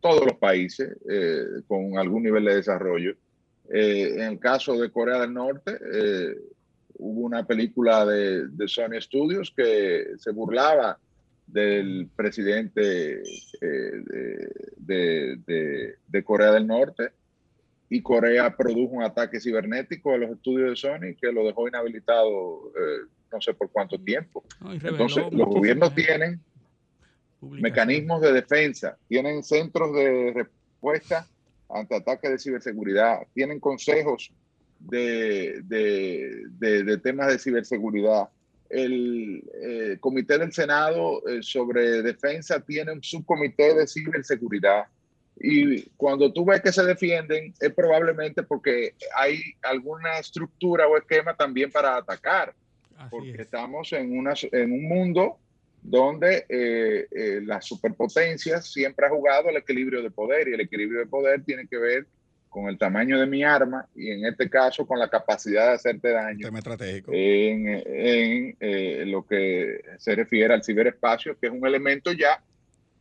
todos los países eh, con algún nivel de desarrollo. en el caso de Corea del Norte, hubo una película de, de, Sony Studios que se burlaba del presidente de, de, de, Corea del Norte y Corea produjo un ataque cibernético a los estudios de Sony que lo dejó inhabilitado no sé por cuánto tiempo. Entonces, los gobiernos tienen mecanismos de defensa, tienen centros de respuesta ante ataques de ciberseguridad, tienen consejos de, de, temas de ciberseguridad. El eh, Comité del Senado eh, sobre Defensa tiene un subcomité de ciberseguridad. Y cuando tú ves que se defienden, es probablemente porque hay alguna estructura o esquema también para atacar. porque estamos en, una, en un mundo donde eh, eh, las superpotencias siempre ha jugado el equilibrio de poder y el equilibrio de poder tiene que ver con el tamaño de mi arma y en este caso con la capacidad de hacerte daño en, en eh, lo que se refiere al ciberespacio, que es un elemento ya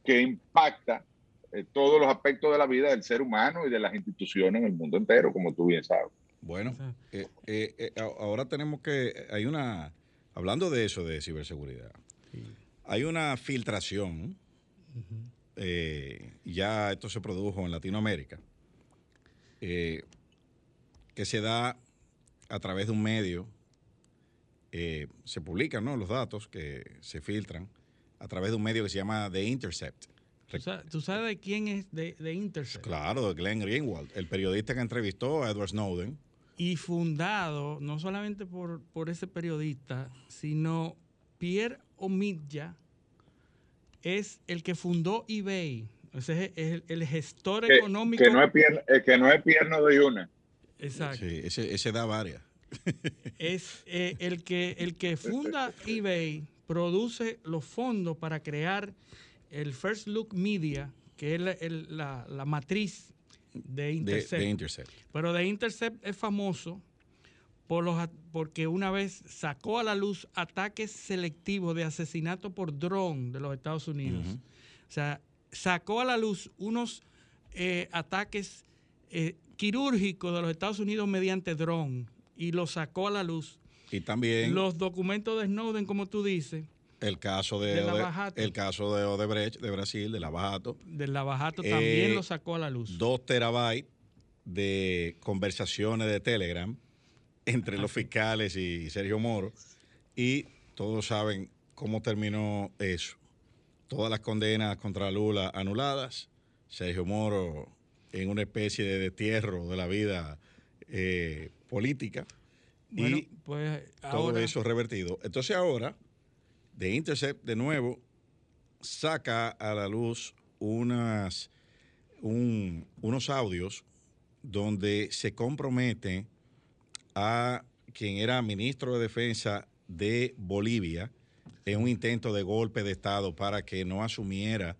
que impacta todos los aspectos de la vida del ser humano y de las instituciones en el mundo entero, como tú bien sabes. Bueno, ahora tenemos que, hay una, hablando de eso de ciberseguridad, hay una filtración, eh, ya esto se produjo en Latinoamérica, eh, que se da a través de un medio, eh, se publican los datos que se filtran a través de un medio que se llama The Intercept. ¿Tú sabes de quién es The, Intercept? Claro, de Glenn Greenwald, el periodista que entrevistó a Edward Snowden. Y fundado no solamente por, por ese periodista, sino Pierre Omidyar es el que fundó eBay. Ese es el, gestor económico. Que no, es pierna, eh, que no es pierna de una. Exacto. Sí, ese, da varias. es eh, el, que, el que funda eBay, produce los fondos para crear el First Look Media, que es la, matriz de Intercept. de Intercept. Pero de Intercept es famoso por los, porque una vez sacó a la luz ataques selectivos de asesinato por dron de los Estados Unidos. O sea, sacó a la luz unos eh, ataques eh, quirúrgicos de los Estados Unidos mediante dron y los sacó a la luz. Y también los documentos de Snowden, como tú dices. El caso de, el caso de Odebrecht de Brasil, de Lavajato. De Lavajato también eh, lo sacó a la luz. Dos terabytes de conversaciones de Telegram entre los fiscales y Sergio Moro. Y todos saben cómo terminó eso. Todas las condenas contra Lula anuladas, Sergio Moro en una especie de destierro de la vida eh, política y pues todo eso revertido. Entonces ahora, The Intercept de nuevo saca a la luz unas, unos audios donde se compromete a quien era ministro de Defensa de Bolivia en un intento de golpe de Estado para que no asumiera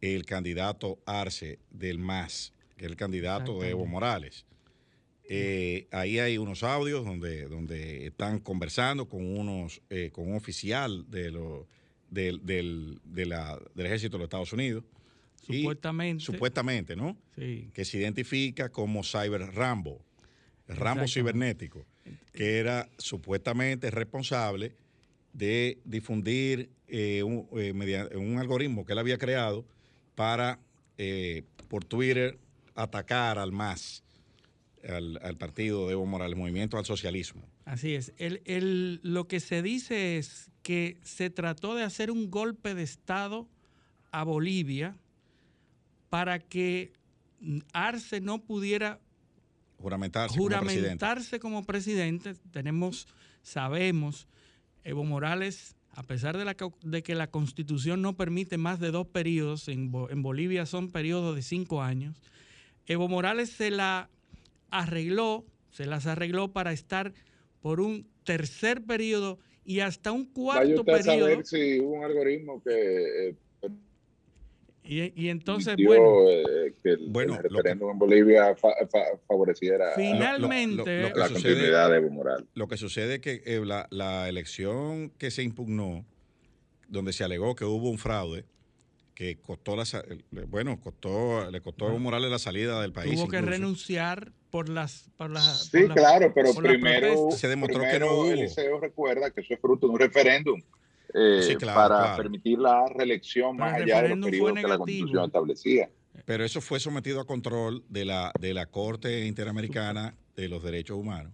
el candidato Arce del MAS, que es el candidato de Evo Morales. Eh, ahí hay unos audios donde, donde están conversando con unos eh, con un oficial de lo, del, del, del ejército de los Estados Unidos. Supuestamente. supuestamente, ¿no? Sí. Que se identifica como Cyber Rambo. Rambo cibernético, que era supuestamente responsable de difundir eh, un, eh, un, algoritmo que él había creado para, eh, por Twitter, atacar al MAS, al, partido de Evo Morales, movimiento al socialismo. Así es. El, lo que se dice es que se trató de hacer un golpe de Estado a Bolivia para que Arce no pudiera juramentarse, juramentarse como, presidente. Tenemos, sabemos, Evo Morales, a pesar de, la, de que la constitución no permite más de dos periodos, en, en Bolivia son periodos de cinco años, Evo Morales se la arregló, se las arregló para estar por un tercer periodo y hasta un cuarto periodo. A saber si un algoritmo que eh, y, entonces, bueno, eh, que el, referéndum en Bolivia favoreciera finalmente la continuidad de Evo Morales. Lo que sucede es que eh, la, elección que se impugnó, donde se alegó que hubo un fraude, que costó la, bueno, costó, le costó a Evo Morales la salida del país. Tuvo que renunciar por las, por las Sí, claro, pero primero se demostró que no hubo. Eliseo recuerda que eso es fruto de un referéndum eh, para permitir la reelección más allá de los periodos que la Constitución establecía. Pero eso fue sometido a control de la, de la Corte Interamericana de los Derechos Humanos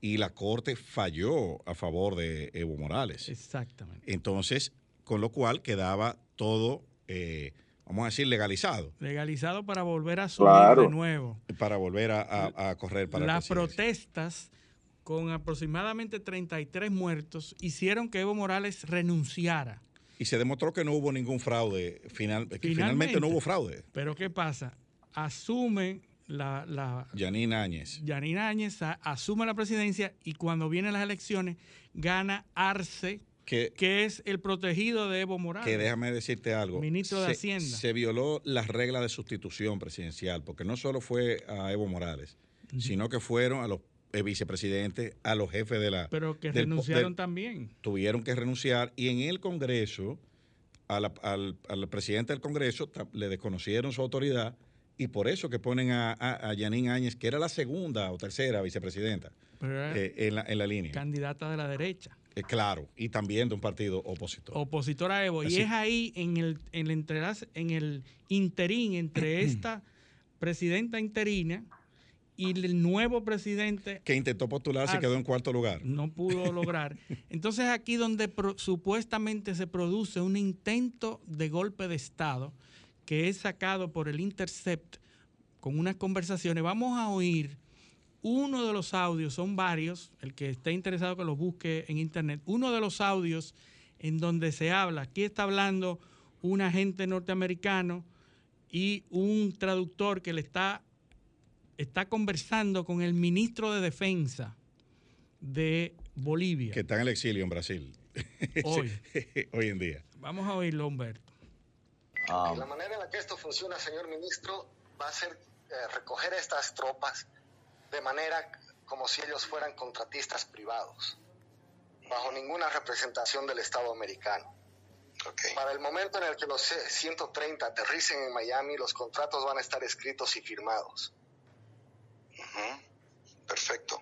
y la Corte falló a favor de Evo Morales. Exactamente. Entonces, con lo cual quedaba todo, eh, vamos a decir, legalizado. Legalizado para volver a subir de nuevo. Para volver a, correr para Las protestas con aproximadamente 33 muertos hicieron que Evo Morales renunciara. Y se demostró que no hubo ningún fraude, final, finalmente, no hubo fraude. Pero ¿qué pasa? Asume la... la Yanina Áñez. Yanina Áñez asume la presidencia y cuando vienen las elecciones gana Arce, que, es el protegido de Evo Morales. Que déjame decirte algo. Ministro de Hacienda. Se violó las reglas de sustitución presidencial, porque no solo fue a Evo Morales, sino que fueron a los vicepresidentes, a los jefes de la... Pero que renunciaron también. Tuvieron que renunciar y en el Congreso, al, al, presidente del Congreso le desconocieron su autoridad y por eso que ponen a, a, Áñez, que era la segunda o tercera vicepresidenta eh, en, la, en la línea. Candidata de la derecha. Eh, claro, y también de un partido opositor. Opositor a Evo. Y es ahí en el, en el, en el interín entre esta presidenta interina y el nuevo presidente... Que intentó postularse y quedó en cuarto lugar. No pudo lograr. Entonces aquí donde supuestamente se produce un intento de golpe de Estado que es sacado por el Intercept con unas conversaciones. Vamos a oír uno de los audios, son varios, el que esté interesado que los busque en internet, uno de los audios en donde se habla, aquí está hablando un agente norteamericano y un traductor que le está, está conversando con el ministro de Defensa de Bolivia. Que está en el exilio en Brasil. Hoy. Hoy en día. Vamos a oírlo, Humberto. La manera en la que esto funciona, señor ministro, va a ser eh, recoger estas tropas de manera como si ellos fueran contratistas privados, bajo ninguna representación del Estado americano. Para el momento en el que los 130 aterricen en Miami, los contratos van a estar escritos y firmados. Perfecto.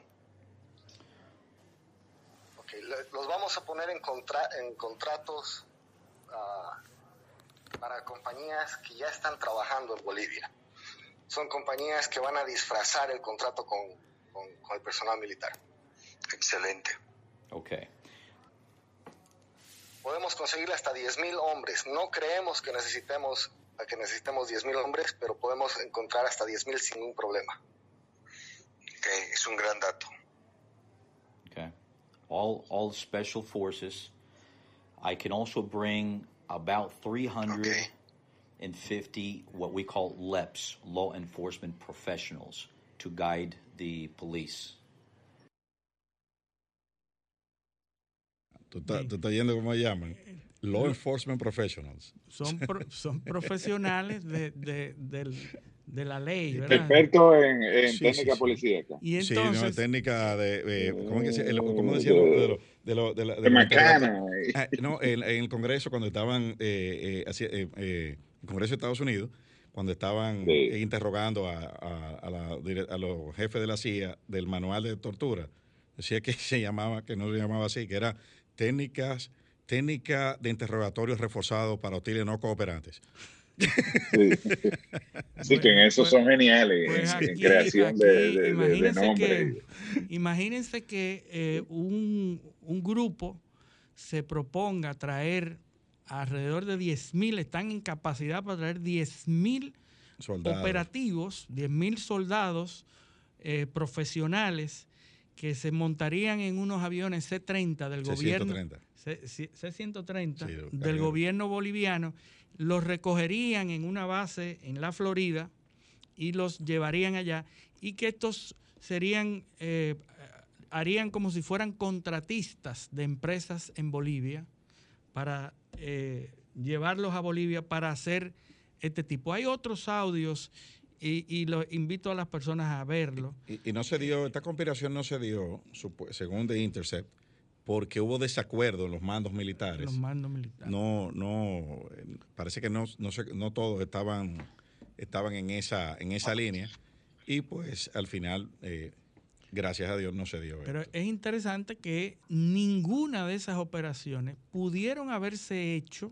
los vamos a poner en, en contratos uh, para compañías que ya están trabajando en Bolivia. Son compañías que van a disfrazar el contrato con, con, el personal militar. Excelente. Ok. Podemos conseguir hasta 10.000 hombres. No creemos que necesitemos, que necesitemos 10.000 hombres, pero podemos encontrar hasta 10.000 sin ningún problema. Ok, es un gran dato. Okay. All, all special forces. I can also bring about 350 what we call LEPs, law enforcement professionals, to guide the police. Tú estás, tú estás yendo cómo llaman. Law Enforcement Professionals. Son, pro, son profesionales de, de, del, de la ley, ¿verdad? Expertos en, en sí, técnica sí, policíaca. Y entonces, sí, no, técnica de, eh, ¿cómo, es que, ¿cómo decía? De, de, de, lo, de, la, de, macana. Ah, no, en, en, el Congreso cuando estaban, eh, eh, eh, eh, el Congreso de Estados Unidos, cuando estaban interrogando a, a, a, la, a los jefes de la CIA del manual de tortura, decía que se llamaba, que no se llamaba así, que era técnicas, técnica de interrogatorio reforzado para hostiles no cooperantes. Sí, sí que en eso pues, son geniales, pues aquí, en creación aquí, de, de, imagínense de nombre. Que, imagínense que eh, un, un, grupo se proponga traer alrededor de 10.000, están en capacidad para traer 10.000 operativos, 10.000 soldados eh, profesionales que se montarían en unos aviones C-30 del C-130. gobierno. C-130 sí, del gobierno boliviano los recogerían en una base en la Florida y los llevarían allá y que estos serían, eh, harían como si fueran contratistas de empresas en Bolivia para eh, llevarlos a Bolivia para hacer este tipo. Hay otros audios y, y lo invito a las personas a verlo. Y, y, no se dio, esta conspiración no se dio, según The Intercept, porque hubo desacuerdo en los mandos militares. Los mandos militares. No, no, eh, parece que no, no, sé- no todos estaban, estaban en esa, en esa línea. Y pues al final, eh, gracias a Dios, no se dio. Pero es interesante que ninguna de esas operaciones pudieron haberse hecho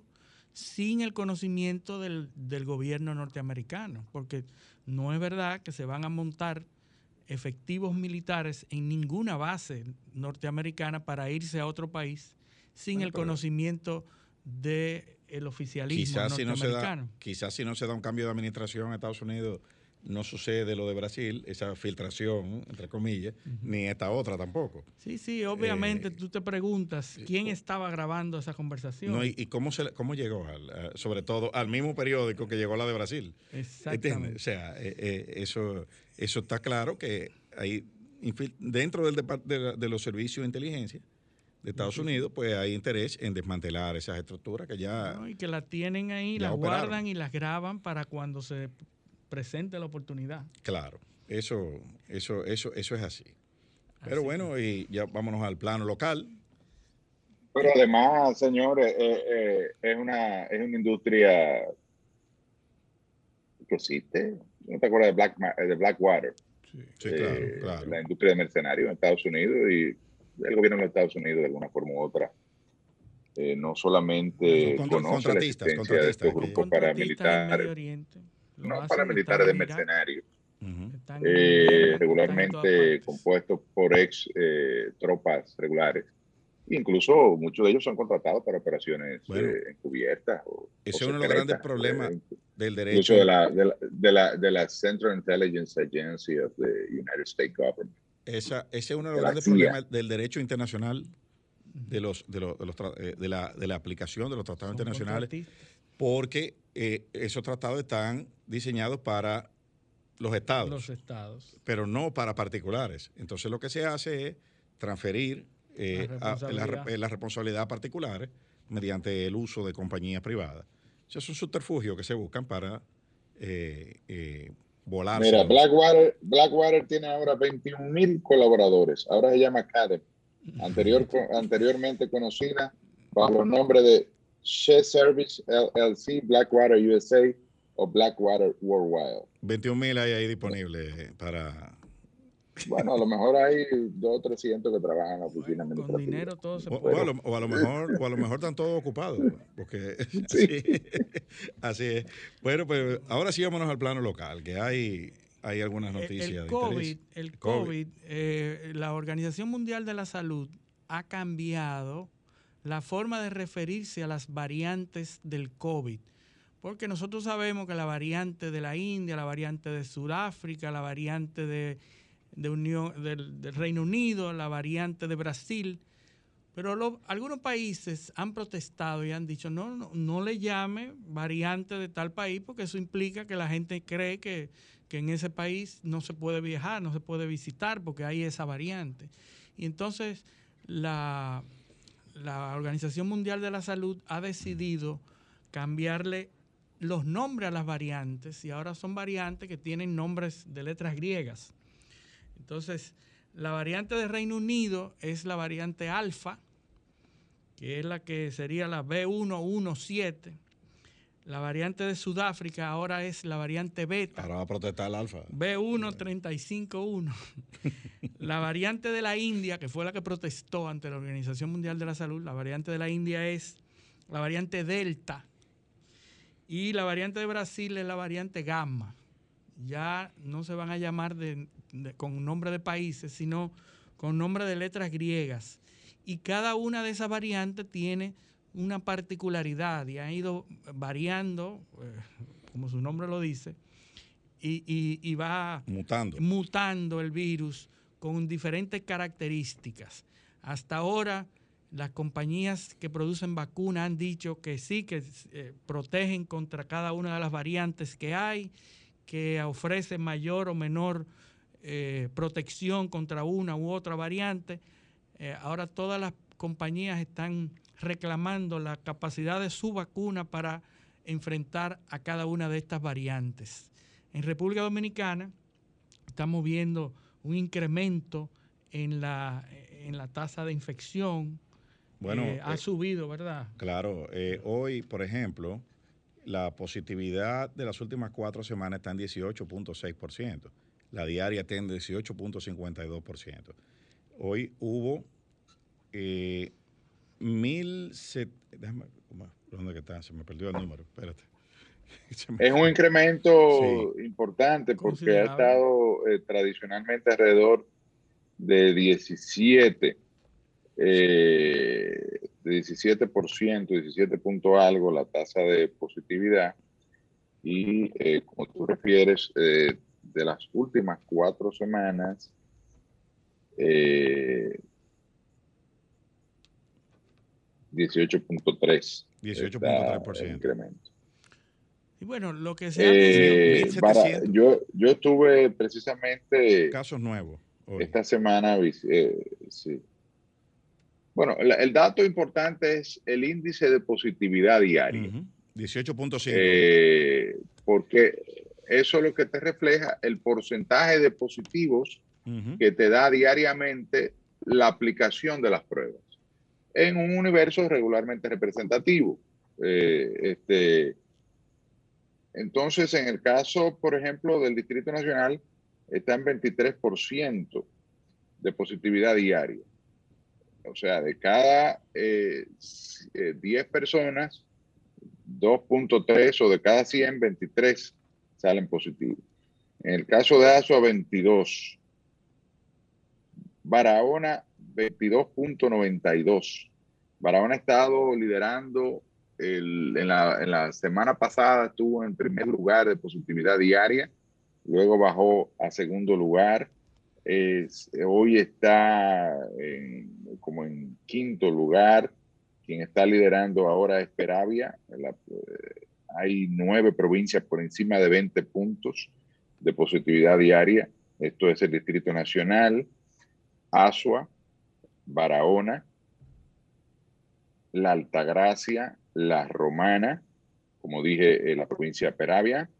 sin el conocimiento del, del gobierno norteamericano, porque no es verdad que se van a montar efectivos militares en ninguna base norteamericana para irse a otro país sin el conocimiento del oficialismo Quizás si, no se da, norteamericano. quizás si no se da un cambio de administración en Estados Unidos, no sucede lo de Brasil, esa filtración, entre comillas, ni esta otra tampoco. Sí, sí, obviamente Eh, tú te preguntas quién estaba grabando esa conversación. No, y, y cómo, se, cómo llegó, al- a- sobre todo, al mismo periódico que llegó la de Brasil. Exactamente. ¿Entiendes? O sea, eh, eh, eso, eso está claro que hay, dentro del de, de los servicios de inteligencia de Estados. Unidos, pues hay interés en desmantelar esas estructuras que ya... ¿no? Y que las tienen ahí, las guardan y las graban para cuando se presente la oportunidad. Claro, eso, eso, eso, eso es así. Pero bueno, y ya vámonos al plano local. Pero además, señores, eh, eh, es, una, es una industria que existe. ¿No te acuerdas de, Black, Ma- de Blackwater? Sí, claro, Eh, claro. La industria de mercenarios en Estados Unidos y el gobierno de los Estados Unidos, de alguna forma u otra, eh, no solamente Contra- conoce la contratistas, existencia de estos contratistas, grupos paramilitares, no paramilitares de mercenarios, están en eh, regularmente compuestos por ex eh, tropas regulares. Incluso muchos de ellos son contratados para operaciones Bueno, eh, encubiertas. O, Ese es uno de los grandes problemas eh, del incluso derecho. de la, de, la, de, la, de la Central Intelligence Agency of the United States Government. Esa, ese es uno de de los la grandes problemas del derecho internacional, de, los, de, los, de, los eh, de, la, de la aplicación de los tratados Son internacionales, contratistas. Porque eh, esos tratados están diseñados para los estados, Los estados. pero no para particulares. Entonces lo que se hace es transferir eh, La a- la, responsabilidad. la responsabilidad a particulares mediante el uso de compañías privadas. Es un subterfugio que se buscan para eh, eh, volarse. Mira, Blackwater, Blackwater tiene ahora 21 mil colaboradores. Ahora se llama Academy. Anterior, anteriormente conocida bajo el nombre de Share Service LLC, Blackwater USA o Blackwater Worldwide. 21 mil hay ahí disponibles para... Bueno, a lo mejor hay dos o 300 que trabajan en la oficina Con dinero todo se O, puede. o a lo, o a lo mejor, o a lo mejor están todos ocupados, porque Sí. así, así es. Bueno, pues ahora sí vámonos al plano local, que hay, hay algunas noticias. el de COVID, interés. el COVID, eh, la Organización Mundial de la Salud ha cambiado la forma de referirse a las variantes del COVID. Porque nosotros sabemos que la variante de la India, la variante de Sudáfrica, la variante de, de del, Reino Unido, la variante de Brasil, pero algunos países han protestado y han dicho, no, no, no le llame variante de tal país porque eso implica que la gente cree que, que en ese país no se puede viajar, no se puede visitar porque hay esa variante. Y entonces la, la Organización Mundial de la Salud ha decidido cambiarle los nombres a las variantes y ahora son variantes que tienen nombres de letras griegas. Entonces, la variante de Reino Unido es la variante alfa, que es la que sería la B117. La variante de Sudáfrica ahora es la variante beta. Ahora va a protestar el alfa. B1351. la variante de la India, que fue la que protestó ante la Organización Mundial de la Salud, la variante de la India es la variante Delta. Y la variante de Brasil es la variante Gamma. Ya no se van a llamar de- de- con nombre de países, sino con nombre de letras griegas. Y cada una de esas variantes tiene una particularidad y han ido variando, eh, como su nombre lo dice, y, y- y va Mutando. mutando el virus con diferentes características. Hasta ahora, las compañías que producen vacunas han dicho que sí, que eh, protegen contra cada una de las variantes que hay, que ofrecen mayor o menor eh, protección contra una u otra variante. Eh, ahora todas las compañías están reclamando la capacidad de su vacuna para enfrentar a cada una de estas variantes. En República Dominicana estamos viendo un incremento en la, en la tasa de infección Bueno, eh, ha eh, subido, ¿verdad? Claro, eh, hoy, por ejemplo, la positividad de las últimas cuatro semanas está en 18.6%. La diaria está en 18.52%. Hoy hubo eh, mil... set- déjame-. ¿Dónde que está? Se me perdió el número. Espérate. Me- Es un incremento Sí. importante porque ha estado eh, tradicionalmente alrededor de 17, eh, de 17%, 17 punto algo la tasa de positividad. Y eh, como tú refieres, eh, de las últimas cuatro semanas, eh, 18.3. 18.3%. el incremento. Y bueno, lo que se ha Eh, visto- para- yo, yo estuve precisamente Casos nuevos. esta semana. eh, sí. Bueno, la- el dato importante es el índice de positividad diaria. 18.5. Eh, porque eso es lo que te refleja el porcentaje de positivos que te da diariamente la aplicación de las pruebas en un universo regularmente representativo. Eh, este, entonces, en el caso, por ejemplo, del Distrito Nacional, está en 23% de positividad diaria. O sea, de cada eh, s- eh, 10 personas, 2.3 o de cada 100, 23 salen positivos. En el caso de ASUA, 22. Barahona, 22.92. Barahona ha estado liderando, el- en, la, en la semana pasada estuvo en primer lugar de positividad diaria, luego bajó a segundo lugar, hoy está en- como en quinto lugar, quien está liderando ahora es Peravia, eh, hay nueve provincias por encima de 20 puntos de positividad diaria, esto es el Distrito Nacional, Asua, Barahona, La Altagracia, La Romana, como dije, eh, la provincia de Peravia,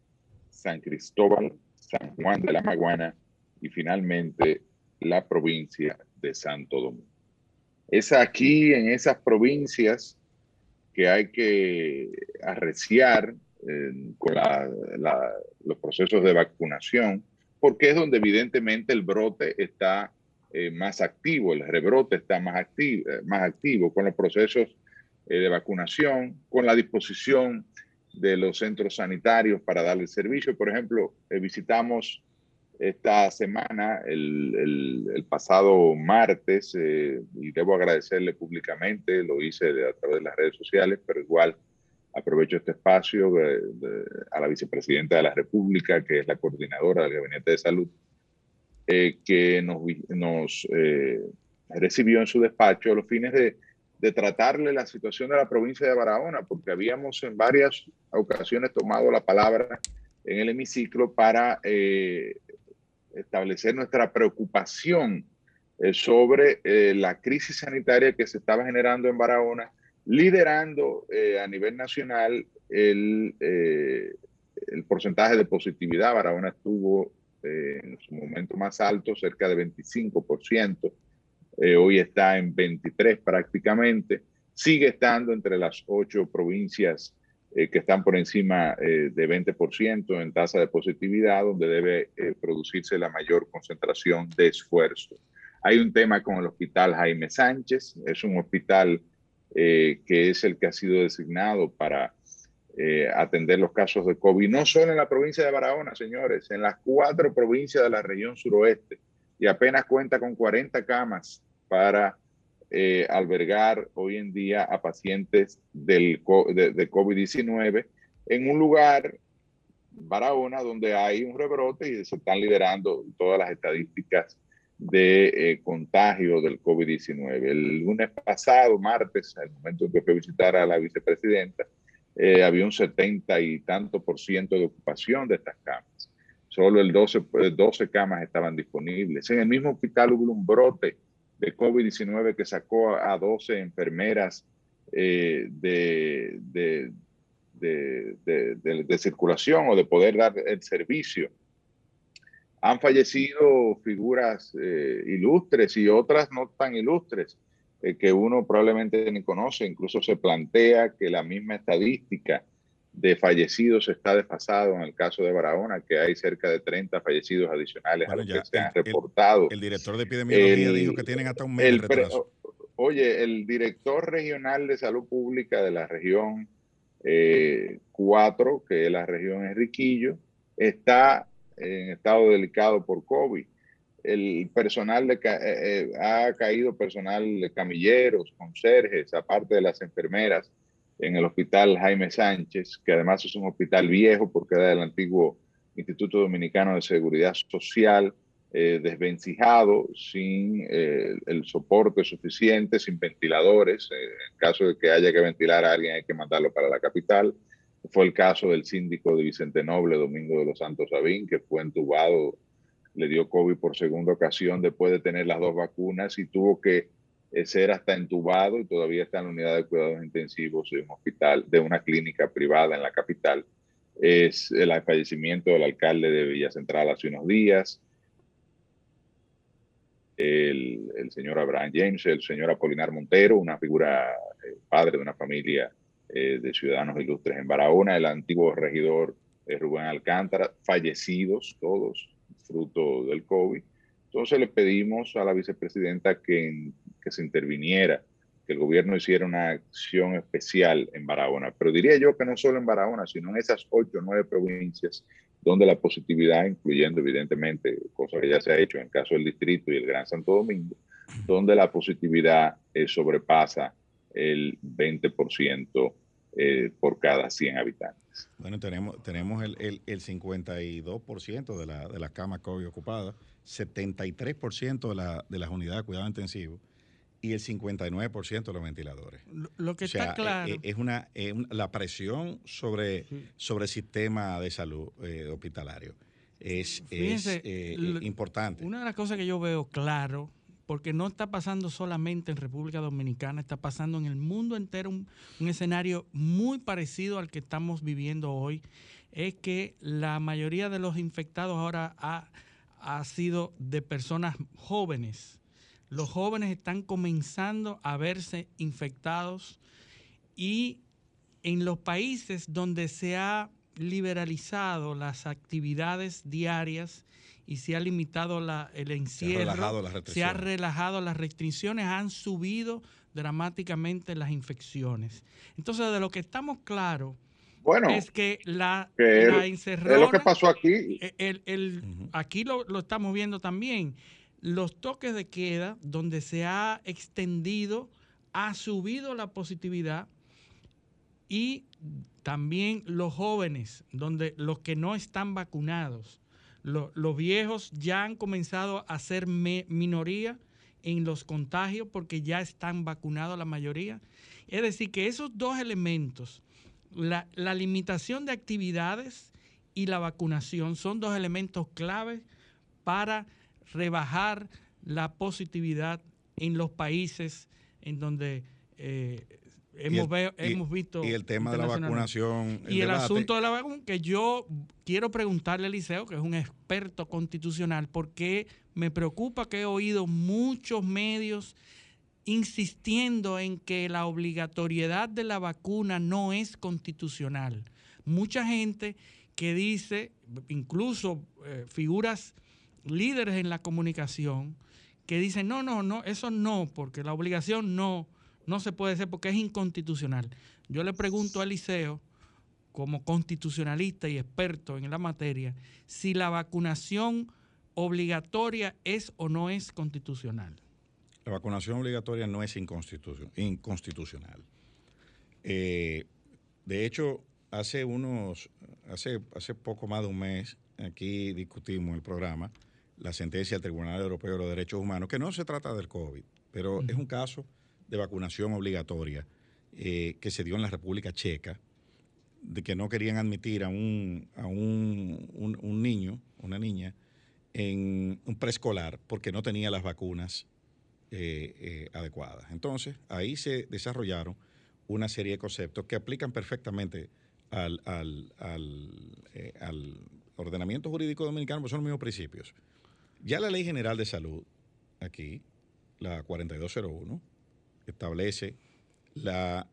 San Cristóbal, San Juan de la Maguana y finalmente la provincia de Santo Domingo. Es aquí, en esas provincias, que hay que arreciar eh, con los procesos de vacunación, porque es donde evidentemente el brote está eh, más activo, el rebrote está más activo, más activo con los procesos eh, de vacunación, con la disposición de los centros sanitarios para darle servicio. Por ejemplo, eh, visitamos esta semana, el, el- el pasado martes, eh, y debo agradecerle públicamente, lo hice a través de las redes sociales, pero igual aprovecho este espacio de- de- a la vicepresidenta de la República, que es la coordinadora del Gabinete de Salud, eh, que nos, nos eh, recibió en su despacho a los fines de, de tratarle la situación de la provincia de Barahona, porque habíamos en varias ocasiones tomado la palabra en el hemiciclo para eh, establecer nuestra preocupación eh, sobre eh, la crisis sanitaria que se estaba generando en Barahona, liderando eh, a nivel nacional el, el porcentaje de positividad. Barahona estuvo eh, en su momento más alto, cerca de 25%. Eh, hoy está en 23 prácticamente. Sigue estando entre las ocho provincias eh, que están por encima eh, de 20% en tasa de positividad, donde debe eh, producirse la mayor concentración de esfuerzo. Hay un tema con el hospital Jaime Sánchez, es un hospital que es el que ha sido designado para eh, atender los casos de COVID, no solo en la provincia de Barahona, señores, en las cuatro provincias de la región suroeste, y apenas cuenta con 40 camas para eh, albergar hoy en día a pacientes del, de, de COVID-19 en un lugar, Barahona, donde hay un rebrote y se están liderando todas las estadísticas de eh, contagio del COVID-19. El lunes pasado, martes, al momento en que fue a visitar a la vicepresidenta, eh, había un 70 y tanto por ciento de ocupación de estas camas. Solo el 12, eh, 12 camas estaban disponibles. En el mismo hospital hubo un brote de COVID-19 que sacó a 12 enfermeras eh, de, de, de, de, circulación o de poder dar el servicio. Han fallecido figuras eh, ilustres y otras no tan ilustres. Eh, que uno probablemente ni conoce, incluso se plantea que la misma estadística de fallecidos está desfasado en el caso de Barahona, que hay cerca de 30 fallecidos adicionales a los que se han reportado. El, director de epidemiología dijo que tienen hasta un mes de retraso. Oye, el director regional de salud pública de la región 4, que es la región Enriquillo, está en estado delicado por COVID. El personal de, eh, eh, ha caído personal de camilleros, conserjes, aparte de las enfermeras en el hospital Jaime Sánchez, que además es un hospital viejo porque era del antiguo Instituto Dominicano de Seguridad Social, eh, desvencijado, sin el soporte suficiente, sin ventiladores. en caso de que haya que ventilar a alguien hay que mandarlo para la capital. Fue el caso del síndico de Vicente Noble, Domingo de los Santos Sabín, que fue entubado, le dio COVID por segunda ocasión después de tener las dos vacunas y tuvo que eh, ser hasta entubado y todavía está en la unidad de cuidados intensivos de un hospital, de una clínica privada en la capital. Es el fallecimiento del alcalde de Villa Central hace unos días. El, el señor Abraham James, el señor Apolinar Montero, una figura eh, padre de una familia eh, de ciudadanos ilustres en Barahona, el antiguo regidor eh, Rubén Alcántara, fallecidos todos, fruto del COVID. Entonces le pedimos a la vicepresidenta que, que se interviniera, que el gobierno hiciera una acción especial en Barahona. Pero diría yo que no solo en Barahona, sino en esas ocho o nueve provincias donde la positividad, incluyendo evidentemente, cosa que ya se ha hecho en el caso del distrito y el Gran Santo Domingo, donde la positividad eh, sobrepasa el 20% eh, por cada 100 habitantes. Bueno, tenemos, tenemos el, el, el 52% de, la, de las camas COVID ocupadas, 73% de, la, de las unidades de cuidado intensivo y el 59% de los ventiladores. Lo, que está claro. Es, es una, es la presión sobre, sobre el sistema de salud eh, hospitalario. Es, Fíjense, es eh, importante. Una de las cosas que yo veo claro porque no está pasando solamente en República Dominicana, está pasando en el mundo entero un, escenario muy parecido al que estamos viviendo hoy, es que la mayoría de los infectados ahora ha, ha sido de personas jóvenes. Los jóvenes están comenzando a verse infectados y en los países donde se ha liberalizado las actividades diarias y se ha limitado la, el encierro, se ha, relajado las restricciones, han subido dramáticamente las infecciones. Entonces, de lo que estamos claros bueno, es que la, la encerrona... Es lo que pasó aquí. E, el, el, Aquí lo, lo estamos viendo también. Los toques de queda, donde se ha extendido, ha subido la positividad y también los jóvenes, donde los que no están vacunados, los viejos ya han comenzado a ser minoría en los contagios porque ya están vacunados la mayoría. Es decir, que esos dos elementos, la, la limitación de actividades y la vacunación, son dos elementos claves para rebajar la positividad en los países en donde eh, hemos, hemos visto... Y el tema de la vacunación. y el asunto de la vacuna, que yo quiero preguntarle a Eliseo, que es un experto constitucional, porque me preocupa que he oído muchos medios insistiendo en que la obligatoriedad de la vacuna no es constitucional. Mucha gente que dice, incluso eh, figuras líderes en la comunicación, que dicen, no, no, no, eso no, porque la obligación no no se puede hacer porque es inconstitucional. Yo le pregunto a Eliseo, como constitucionalista y experto en la materia, si la vacunación obligatoria es o no es constitucional. La vacunación obligatoria no es inconstitucional. Eh, de hecho, hace unos, hace, hace poco más de un mes, aquí discutimos el programa, la sentencia del Tribunal Europeo de los Derechos Humanos, que no se trata del COVID, pero es un caso de vacunación obligatoria eh, que se dio en la República Checa, de que no querían admitir a un, a un, un, niño, una niña, en un preescolar porque no tenía las vacunas eh, eh, adecuadas. Entonces, ahí se desarrollaron una serie de conceptos que aplican perfectamente al, al, al ordenamiento jurídico dominicano, pues son los mismos principios. Ya la Ley General de Salud, aquí, la 4201, establece la,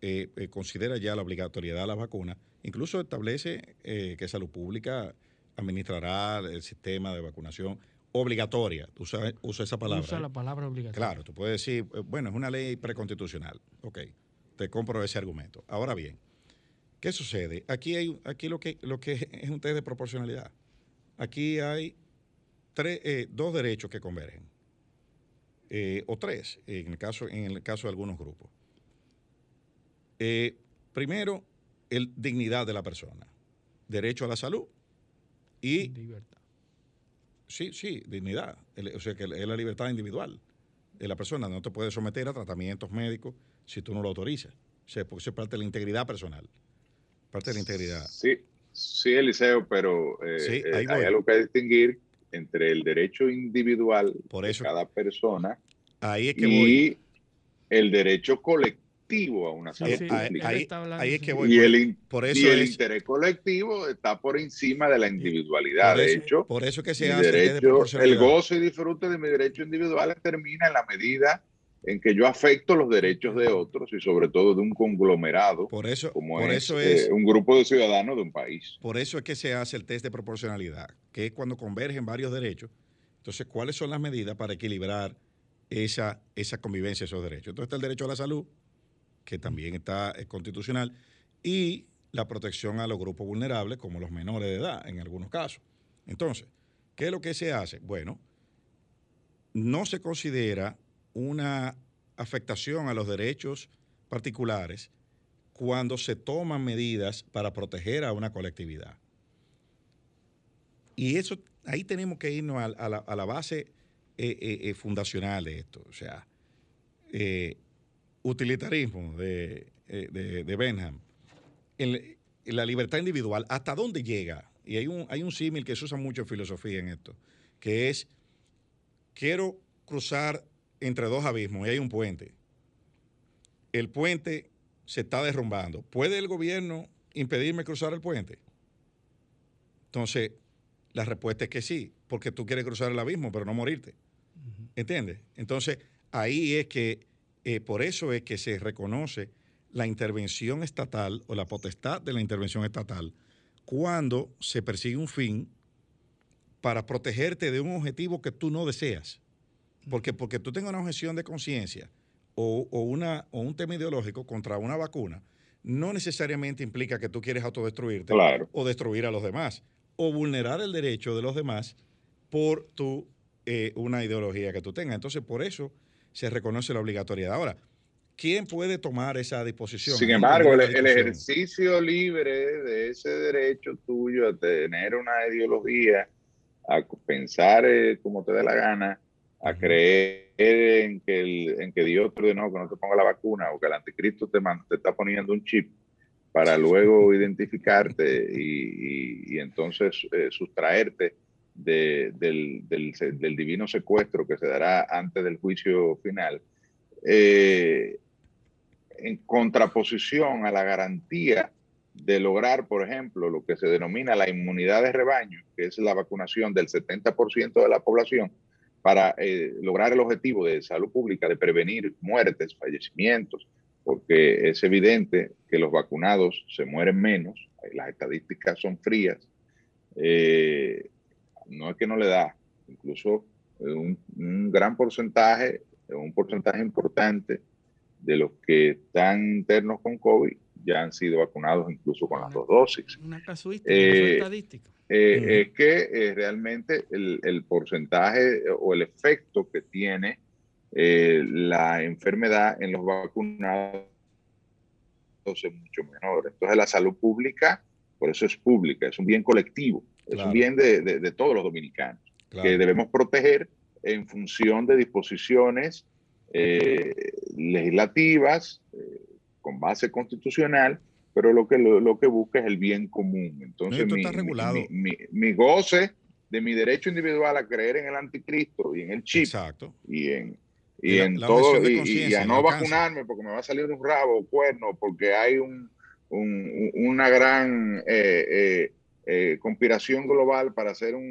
eh, eh, considera ya la obligatoriedad de la vacuna, incluso establece eh, que Salud Pública administrará el sistema de vacunación obligatoria. Usa, usa esa palabra. Usa ¿eh? la palabra obligatoria. Claro, tú puedes decir, bueno, es una ley preconstitucional. Ok, te compro ese argumento. Ahora bien, ¿qué sucede? Aquí hay aquí lo que, lo que es un test de proporcionalidad. Aquí hay tres, eh, dos derechos que convergen. Eh, o tres, en el, caso, en el caso de algunos grupos. Eh, primero, el dignidad de la persona. Derecho a la salud y... Libertad. Sí, sí, dignidad. El- o sea, que es la libertad individual de la persona. No te puedes someter a tratamientos médicos si tú no lo autorizas. O sea, porque eso es parte de la integridad personal. Parte de la integridad. Sí, sí, Eliseo, pero eh, Sí, eh, hay algo que distinguir entre el derecho individual Por eso- de cada persona Ahí es que y voy. el derecho colectivo a una salud sí, pública. ahí- ahí es que voy. y el, in- por eso y el es- interés colectivo está por encima de la individualidad. por de hecho, por eso que se hace derecho, el goce y disfrute de mi derecho individual termina en la medida en que yo afecto los derechos de otros y sobre todo de un conglomerado Por eso, como por es, eso eh, es un grupo de ciudadanos de un país. Por eso es que se hace el test de proporcionalidad, que es cuando convergen varios derechos. Entonces, ¿cuáles son las medidas para equilibrar esa, esa convivencia, esos derechos? Entonces está el derecho a la salud, que también está eh, constitucional, y la protección a los grupos vulnerables, como los menores de edad, en algunos casos. Entonces, ¿qué es lo que se hace? Bueno, no se considera una afectación a los derechos particulares cuando se toman medidas para proteger a una colectividad. Y eso, ahí tenemos que irnos a, la, a la base eh, eh, eh, fundacional de esto. O sea, utilitarismo de, de, de Benham, la libertad individual, ¿hasta dónde llega? Y hay un, hay un símil que se usa mucho en filosofía en esto, que es, quiero cruzar entre dos abismos y hay un puente. El puente se está derrumbando. ¿Puede el gobierno impedirme cruzar el puente? Entonces, la respuesta es que sí, porque tú quieres cruzar el abismo, pero no morirte. ¿Entiendes? Entonces, ahí es que, eh, por eso es que se reconoce la intervención estatal o la potestad de la intervención estatal cuando se persigue un fin para protegerte de un objetivo que tú no deseas. Porque, porque tú tengas una objeción de conciencia o, o una, o un tema ideológico contra una vacuna, no necesariamente implica que tú quieres autodestruirte Claro. o destruir a los demás o vulnerar el derecho de los demás por tu, eh, una ideología que tú tengas. Entonces, por eso se reconoce la obligatoriedad. Ahora, ¿quién puede tomar esa disposición? Sin embargo, el, el ejercicio libre de ese derecho tuyo a tener una ideología, a pensar eh, como te dé la gana, a creer en que, el, en que Dios te ordenó que no te ponga la vacuna o que el anticristo te, man- te está poniendo un chip para luego identificarte y, y- y entonces eh, sustraerte de- del, del- del divino secuestro que se dará antes del juicio final. Eh, en contraposición a la garantía de lograr, por ejemplo, lo que se denomina la inmunidad de rebaño, que es la vacunación del 70% de la población, para eh, lograr el objetivo de salud pública de prevenir muertes, fallecimientos, porque es evidente que los vacunados se mueren menos, eh, las estadísticas son frías, eh, no es que no le da, incluso un, un gran porcentaje, un porcentaje importante de los que están internos con COVID ya han sido vacunados incluso con las dos dosis. Una casuística, Eh, una estadística. Eh, Es que eh, realmente el, el porcentaje o el efecto que tiene eh, la enfermedad en los vacunados es mucho menor. Entonces la salud pública, por eso es pública, es un bien colectivo, es un bien de, de- de todos los dominicanos, Claro. que debemos proteger en función de disposiciones eh, legislativas eh, con base constitucional, pero lo que, lo, lo que busca es el bien común. Entonces, esto mi, regulado. mi- mi- mi goce de mi derecho individual a creer en el anticristo y en el chip y en, y Y la- en la todo y- y, a no vacunarme porque me va a salir un rabo o cuerno porque hay un, un- una gran eh, eh, eh, conspiración global para hacer un,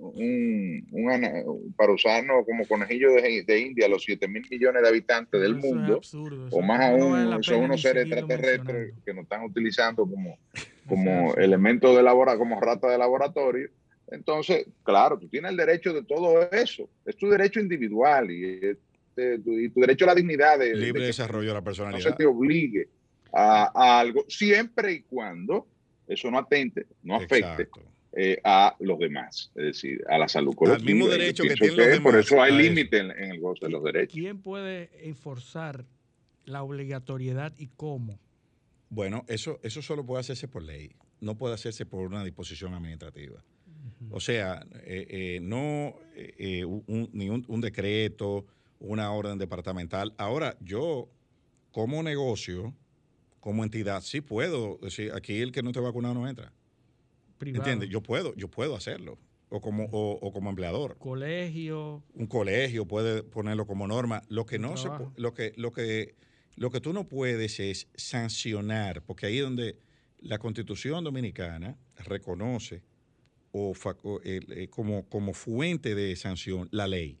un, un, ana- para usarnos como conejillo de, de India, los 7 mil millones de habitantes del Eso mundo, absurdo, o más no aún, son unos seres extraterrestres que nos están utilizando como, como elemento de labora, como rata de laboratorio. Entonces, claro, tú tienes el derecho de todo eso, es tu derecho individual y, este, tu, y tu derecho a la dignidad de, Libre desarrollo de la no se personalidad. te obligue a, a algo, siempre y cuando eso no atente, no afecte eh, a los demás, es decir, a la salud colectiva. mismo Yo derecho que pienso tienen los Por eso hay límite en, en el goce de los derechos. ¿Quién puede enforzar la obligatoriedad y cómo? Bueno, eso, eso solo puede hacerse por ley, no puede hacerse por una disposición administrativa. O sea, eh, eh, no eh, eh, un, ni un, un decreto, una orden departamental. Ahora, yo como negocio, como entidad, sí puedo decir, aquí el que no esté vacunado no entra. Privado. ¿Entiendes? Yo puedo, yo puedo hacerlo. O como, o, o como empleador. Colegio. Un colegio puede ponerlo como norma. Lo que no se lo que, lo que, lo que tú no puedes es sancionar, porque ahí es donde la constitución dominicana reconoce o, eh, como, como fuente de sanción la ley.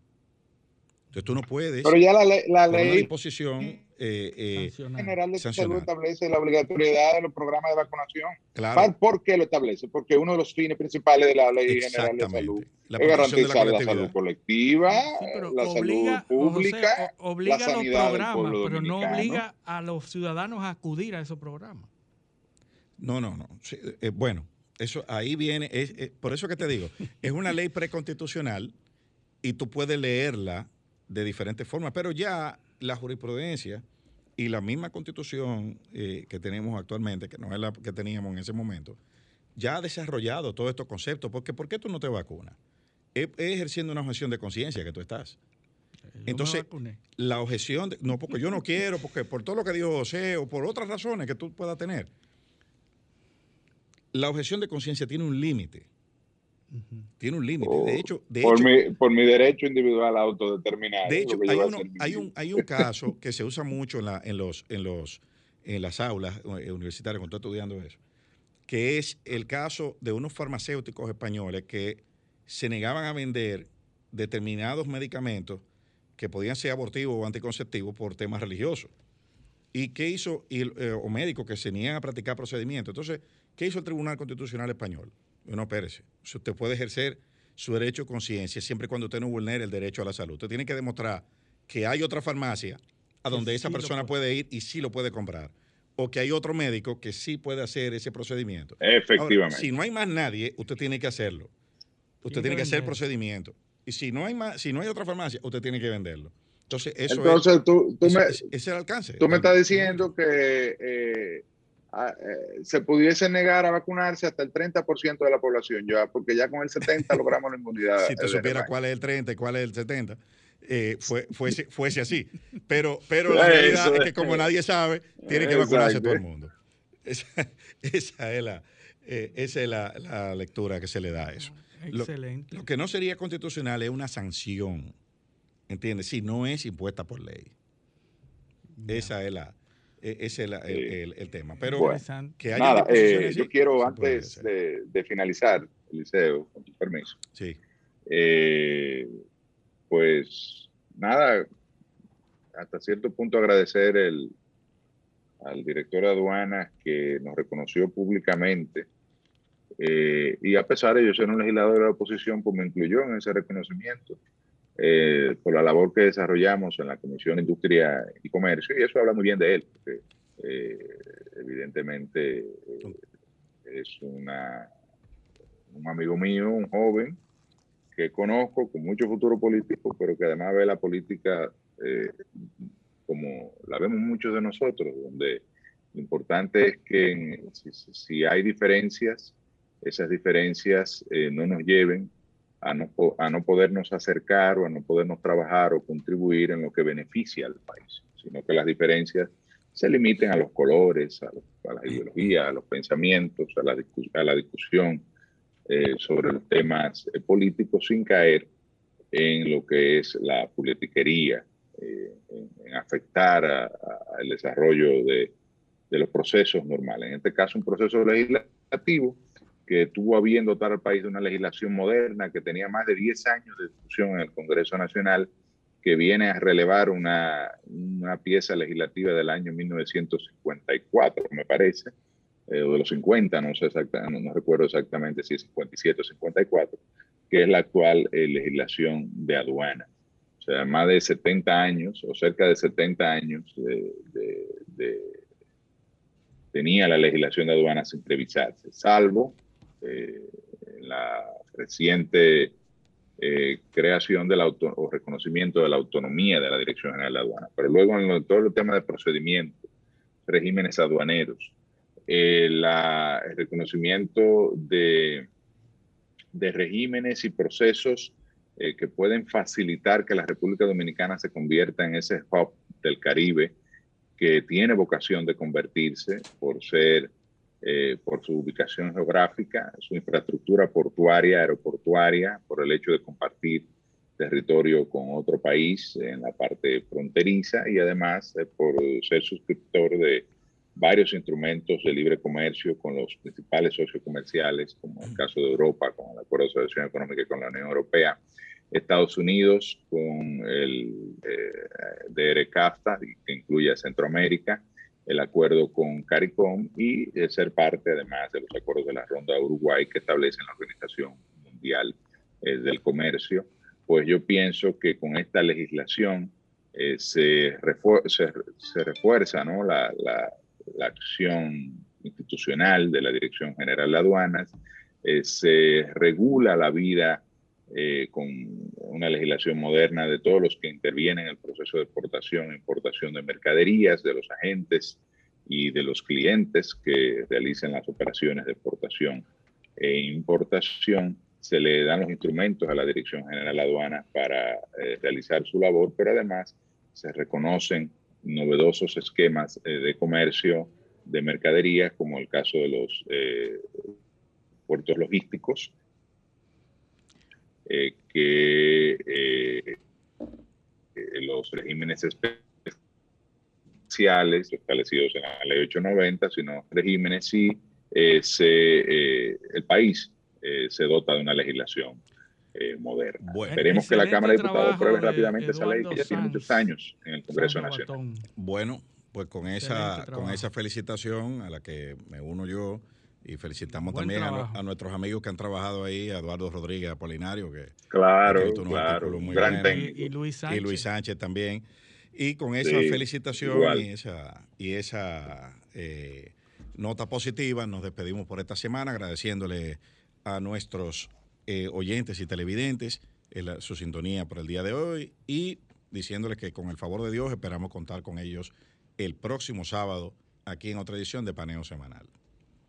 Entonces tú no puedes. Pero ya la ley, la ley disposición eh, eh, general de salud establece la obligatoriedad de los programas de vacunación. Claro. ¿Por- ¿Por qué lo establece? Porque uno de los fines principales de la ley general de salud La es la garantizar la, salud colectiva, la obliga, salud pública, José, obliga la a los del programas, pero no obliga a los ciudadanos a acudir a esos programas. No, no, no. Sí, eh, bueno, eso ahí viene, es, es- por eso que te digo, es una ley preconstitucional y tú puedes leerla de diferentes formas, pero ya la jurisprudencia y la misma constitución eh, que tenemos actualmente, que no es la que teníamos en ese momento, ya ha desarrollado todos estos conceptos, porque ¿por qué tú no te vacunas? Es, es ejerciendo una objeción de conciencia que tú estás. Entonces, la objeción, de- no porque yo no quiero, porque por todo lo que dijo José o por otras razones que tú puedas tener, la objeción de conciencia tiene un límite. Tiene un límite. De hecho, de por, hecho, mi, por mi derecho individual a autodeterminar. de hecho hay, uno- hay un, hay un caso que se usa mucho en, la- en los, en, los, en las aulas eh, universitarias cuando estoy estudiando eso, que es el caso de unos farmacéuticos españoles que se negaban a vender determinados medicamentos que podían ser abortivos o anticonceptivos por temas religiosos. ¿Y qué hizo? Y, el, eh, o médicos que se niegan a practicar procedimientos. Entonces, ¿qué hizo el Tribunal Constitucional Español? No, espérese. Si Usted puede ejercer su derecho de conciencia siempre y cuando usted no vulnere el derecho a la salud. Usted tiene que demostrar que hay otra farmacia a donde esa sí persona puede ir y sí lo puede comprar. O que hay otro médico que sí puede hacer ese procedimiento. Efectivamente. Ahora, si no hay más nadie, usted tiene que hacerlo. Usted Tiene tiene que que hacer el procedimiento. Y si no hay más, si no hay otra farmacia, usted tiene que venderlo. Entonces, eso Entonces, es, tú, tú eso- me, es el alcance. tú me estás diciendo que eh, a- eh, se pudiese negar a vacunarse hasta el 30% de la población, ya, porque ya con el 70% logramos la inmunidad. si te de supiera rebaño. cuál es el 30 y cuál es el 70, eh, fue, fuese, fuese así. Pero, pero la realidad es es. que como nadie sabe, tiene que vacunarse Exacto. todo el mundo. Esa, esa es, la, eh, esa es la, la lectura que se le da a eso. Lo- Excelente. Lo, que no sería constitucional es una sanción, ¿entiendes? Si no es impuesta por ley. Esa es la, es la- el, el- el tema. Pero Bueno, que haya Nada, eh, yo quiero antes de, de finalizar, Eliseo, con tu permiso. Sí. Eh, pues nada, hasta cierto punto agradecer el, al director de aduanas que nos reconoció públicamente eh, y a pesar de yo ser un legislador de la oposición, pues me incluyó en ese reconocimiento eh, por la labor que desarrollamos en la Comisión de Industria y Comercio y eso habla muy bien de él, porque eh, evidentemente eh, es una, un amigo mío, un joven que conozco con mucho futuro político, pero que además ve la política eh, como la vemos muchos de nosotros, donde lo importante es que si, si- hay diferencias, esas diferencias no nos lleven a no, a no podernos acercar o a no podernos trabajar o contribuir en lo que beneficia al país, sino que las diferencias se limiten a los colores, a, los- a las ideologías, a los pensamientos, a la, a la discusión eh, sobre los temas eh, políticos sin caer en lo que es la politiquería, eh, en, en afectar al desarrollo de, de los procesos normales. En este caso, un proceso legislativo que tuvo a bien dotar al país de una legislación moderna que tenía más de 10 años de discusión en el Congreso Nacional, que viene a relevar una, una pieza legislativa del año 1954, me parece, eh, o de los 50, no, sé exactamente, no, recuerdo exactamente si es 57 o 54, que es la actual eh, legislación de aduana. O sea, más de 70 años o cerca de 70 años de, tenía la legislación de aduanas sin revisarse, salvo la reciente eh, creación del auto, o reconocimiento de la autonomía de la Dirección General de Aduanas. Pero luego en todo el tema de procedimientos, regímenes aduaneros, eh, el reconocimiento de, de, regímenes y procesos eh, que pueden facilitar que la República Dominicana se convierta en ese hub del Caribe que tiene vocación de convertirse por ser, eh, por su ubicación geográfica, su infraestructura portuaria, aeroportuaria, por el hecho de compartir territorio con otro país en la parte fronteriza y además por ser suscriptor de varios instrumentos de libre comercio con los principales socios comerciales, como el caso de Europa, con el Acuerdo de Asociación Económica con la Unión Europea, Estados Unidos con el eh, DRCAFTA, que incluye a Centroamérica, el acuerdo con CARICOM y ser parte además de los acuerdos de la Ronda de Uruguay que establecen la Organización Mundial eh, del Comercio. Pues yo pienso que con esta legislación eh, se, se, refuerza ¿no? la, la, la acción institucional de la Dirección General de Aduanas, eh, se regula la vida eh, con una legislación moderna de todos los que intervienen en el proceso de exportación e importación de mercaderías, de los agentes y de los clientes que realizan las operaciones de exportación e importación. Se le dan los instrumentos a la Dirección General de Aduanas para eh, realizar su labor, pero además se reconocen novedosos esquemas eh, de comercio de mercaderías, como el caso de los puertos logísticos, eh, que los regímenes especiales establecidos en la ley 890, sino regímenes si el país se dota de una legislación eh, moderna. Esperemos que la Cámara de Diputados apruebe rápidamente esa ley que ya tiene muchos años en el Congreso Nacional. Bueno, pues con esa, con esa felicitación a la que me uno yo y felicitamos también a, nuestros amigos que han trabajado ahí, a Eduardo Rodríguez Apolinario, que claro, claro, muy gran y, Luis Sánchez. y Luis Sánchez también. Y con esa felicitación y esa, y esa eh, nota positiva nos despedimos por esta semana agradeciéndole a nuestros eh, oyentes y televidentes su sintonía por el día de hoy y diciéndoles que con el favor de Dios esperamos contar con ellos el próximo sábado aquí en otra edición de Paneo Semanal.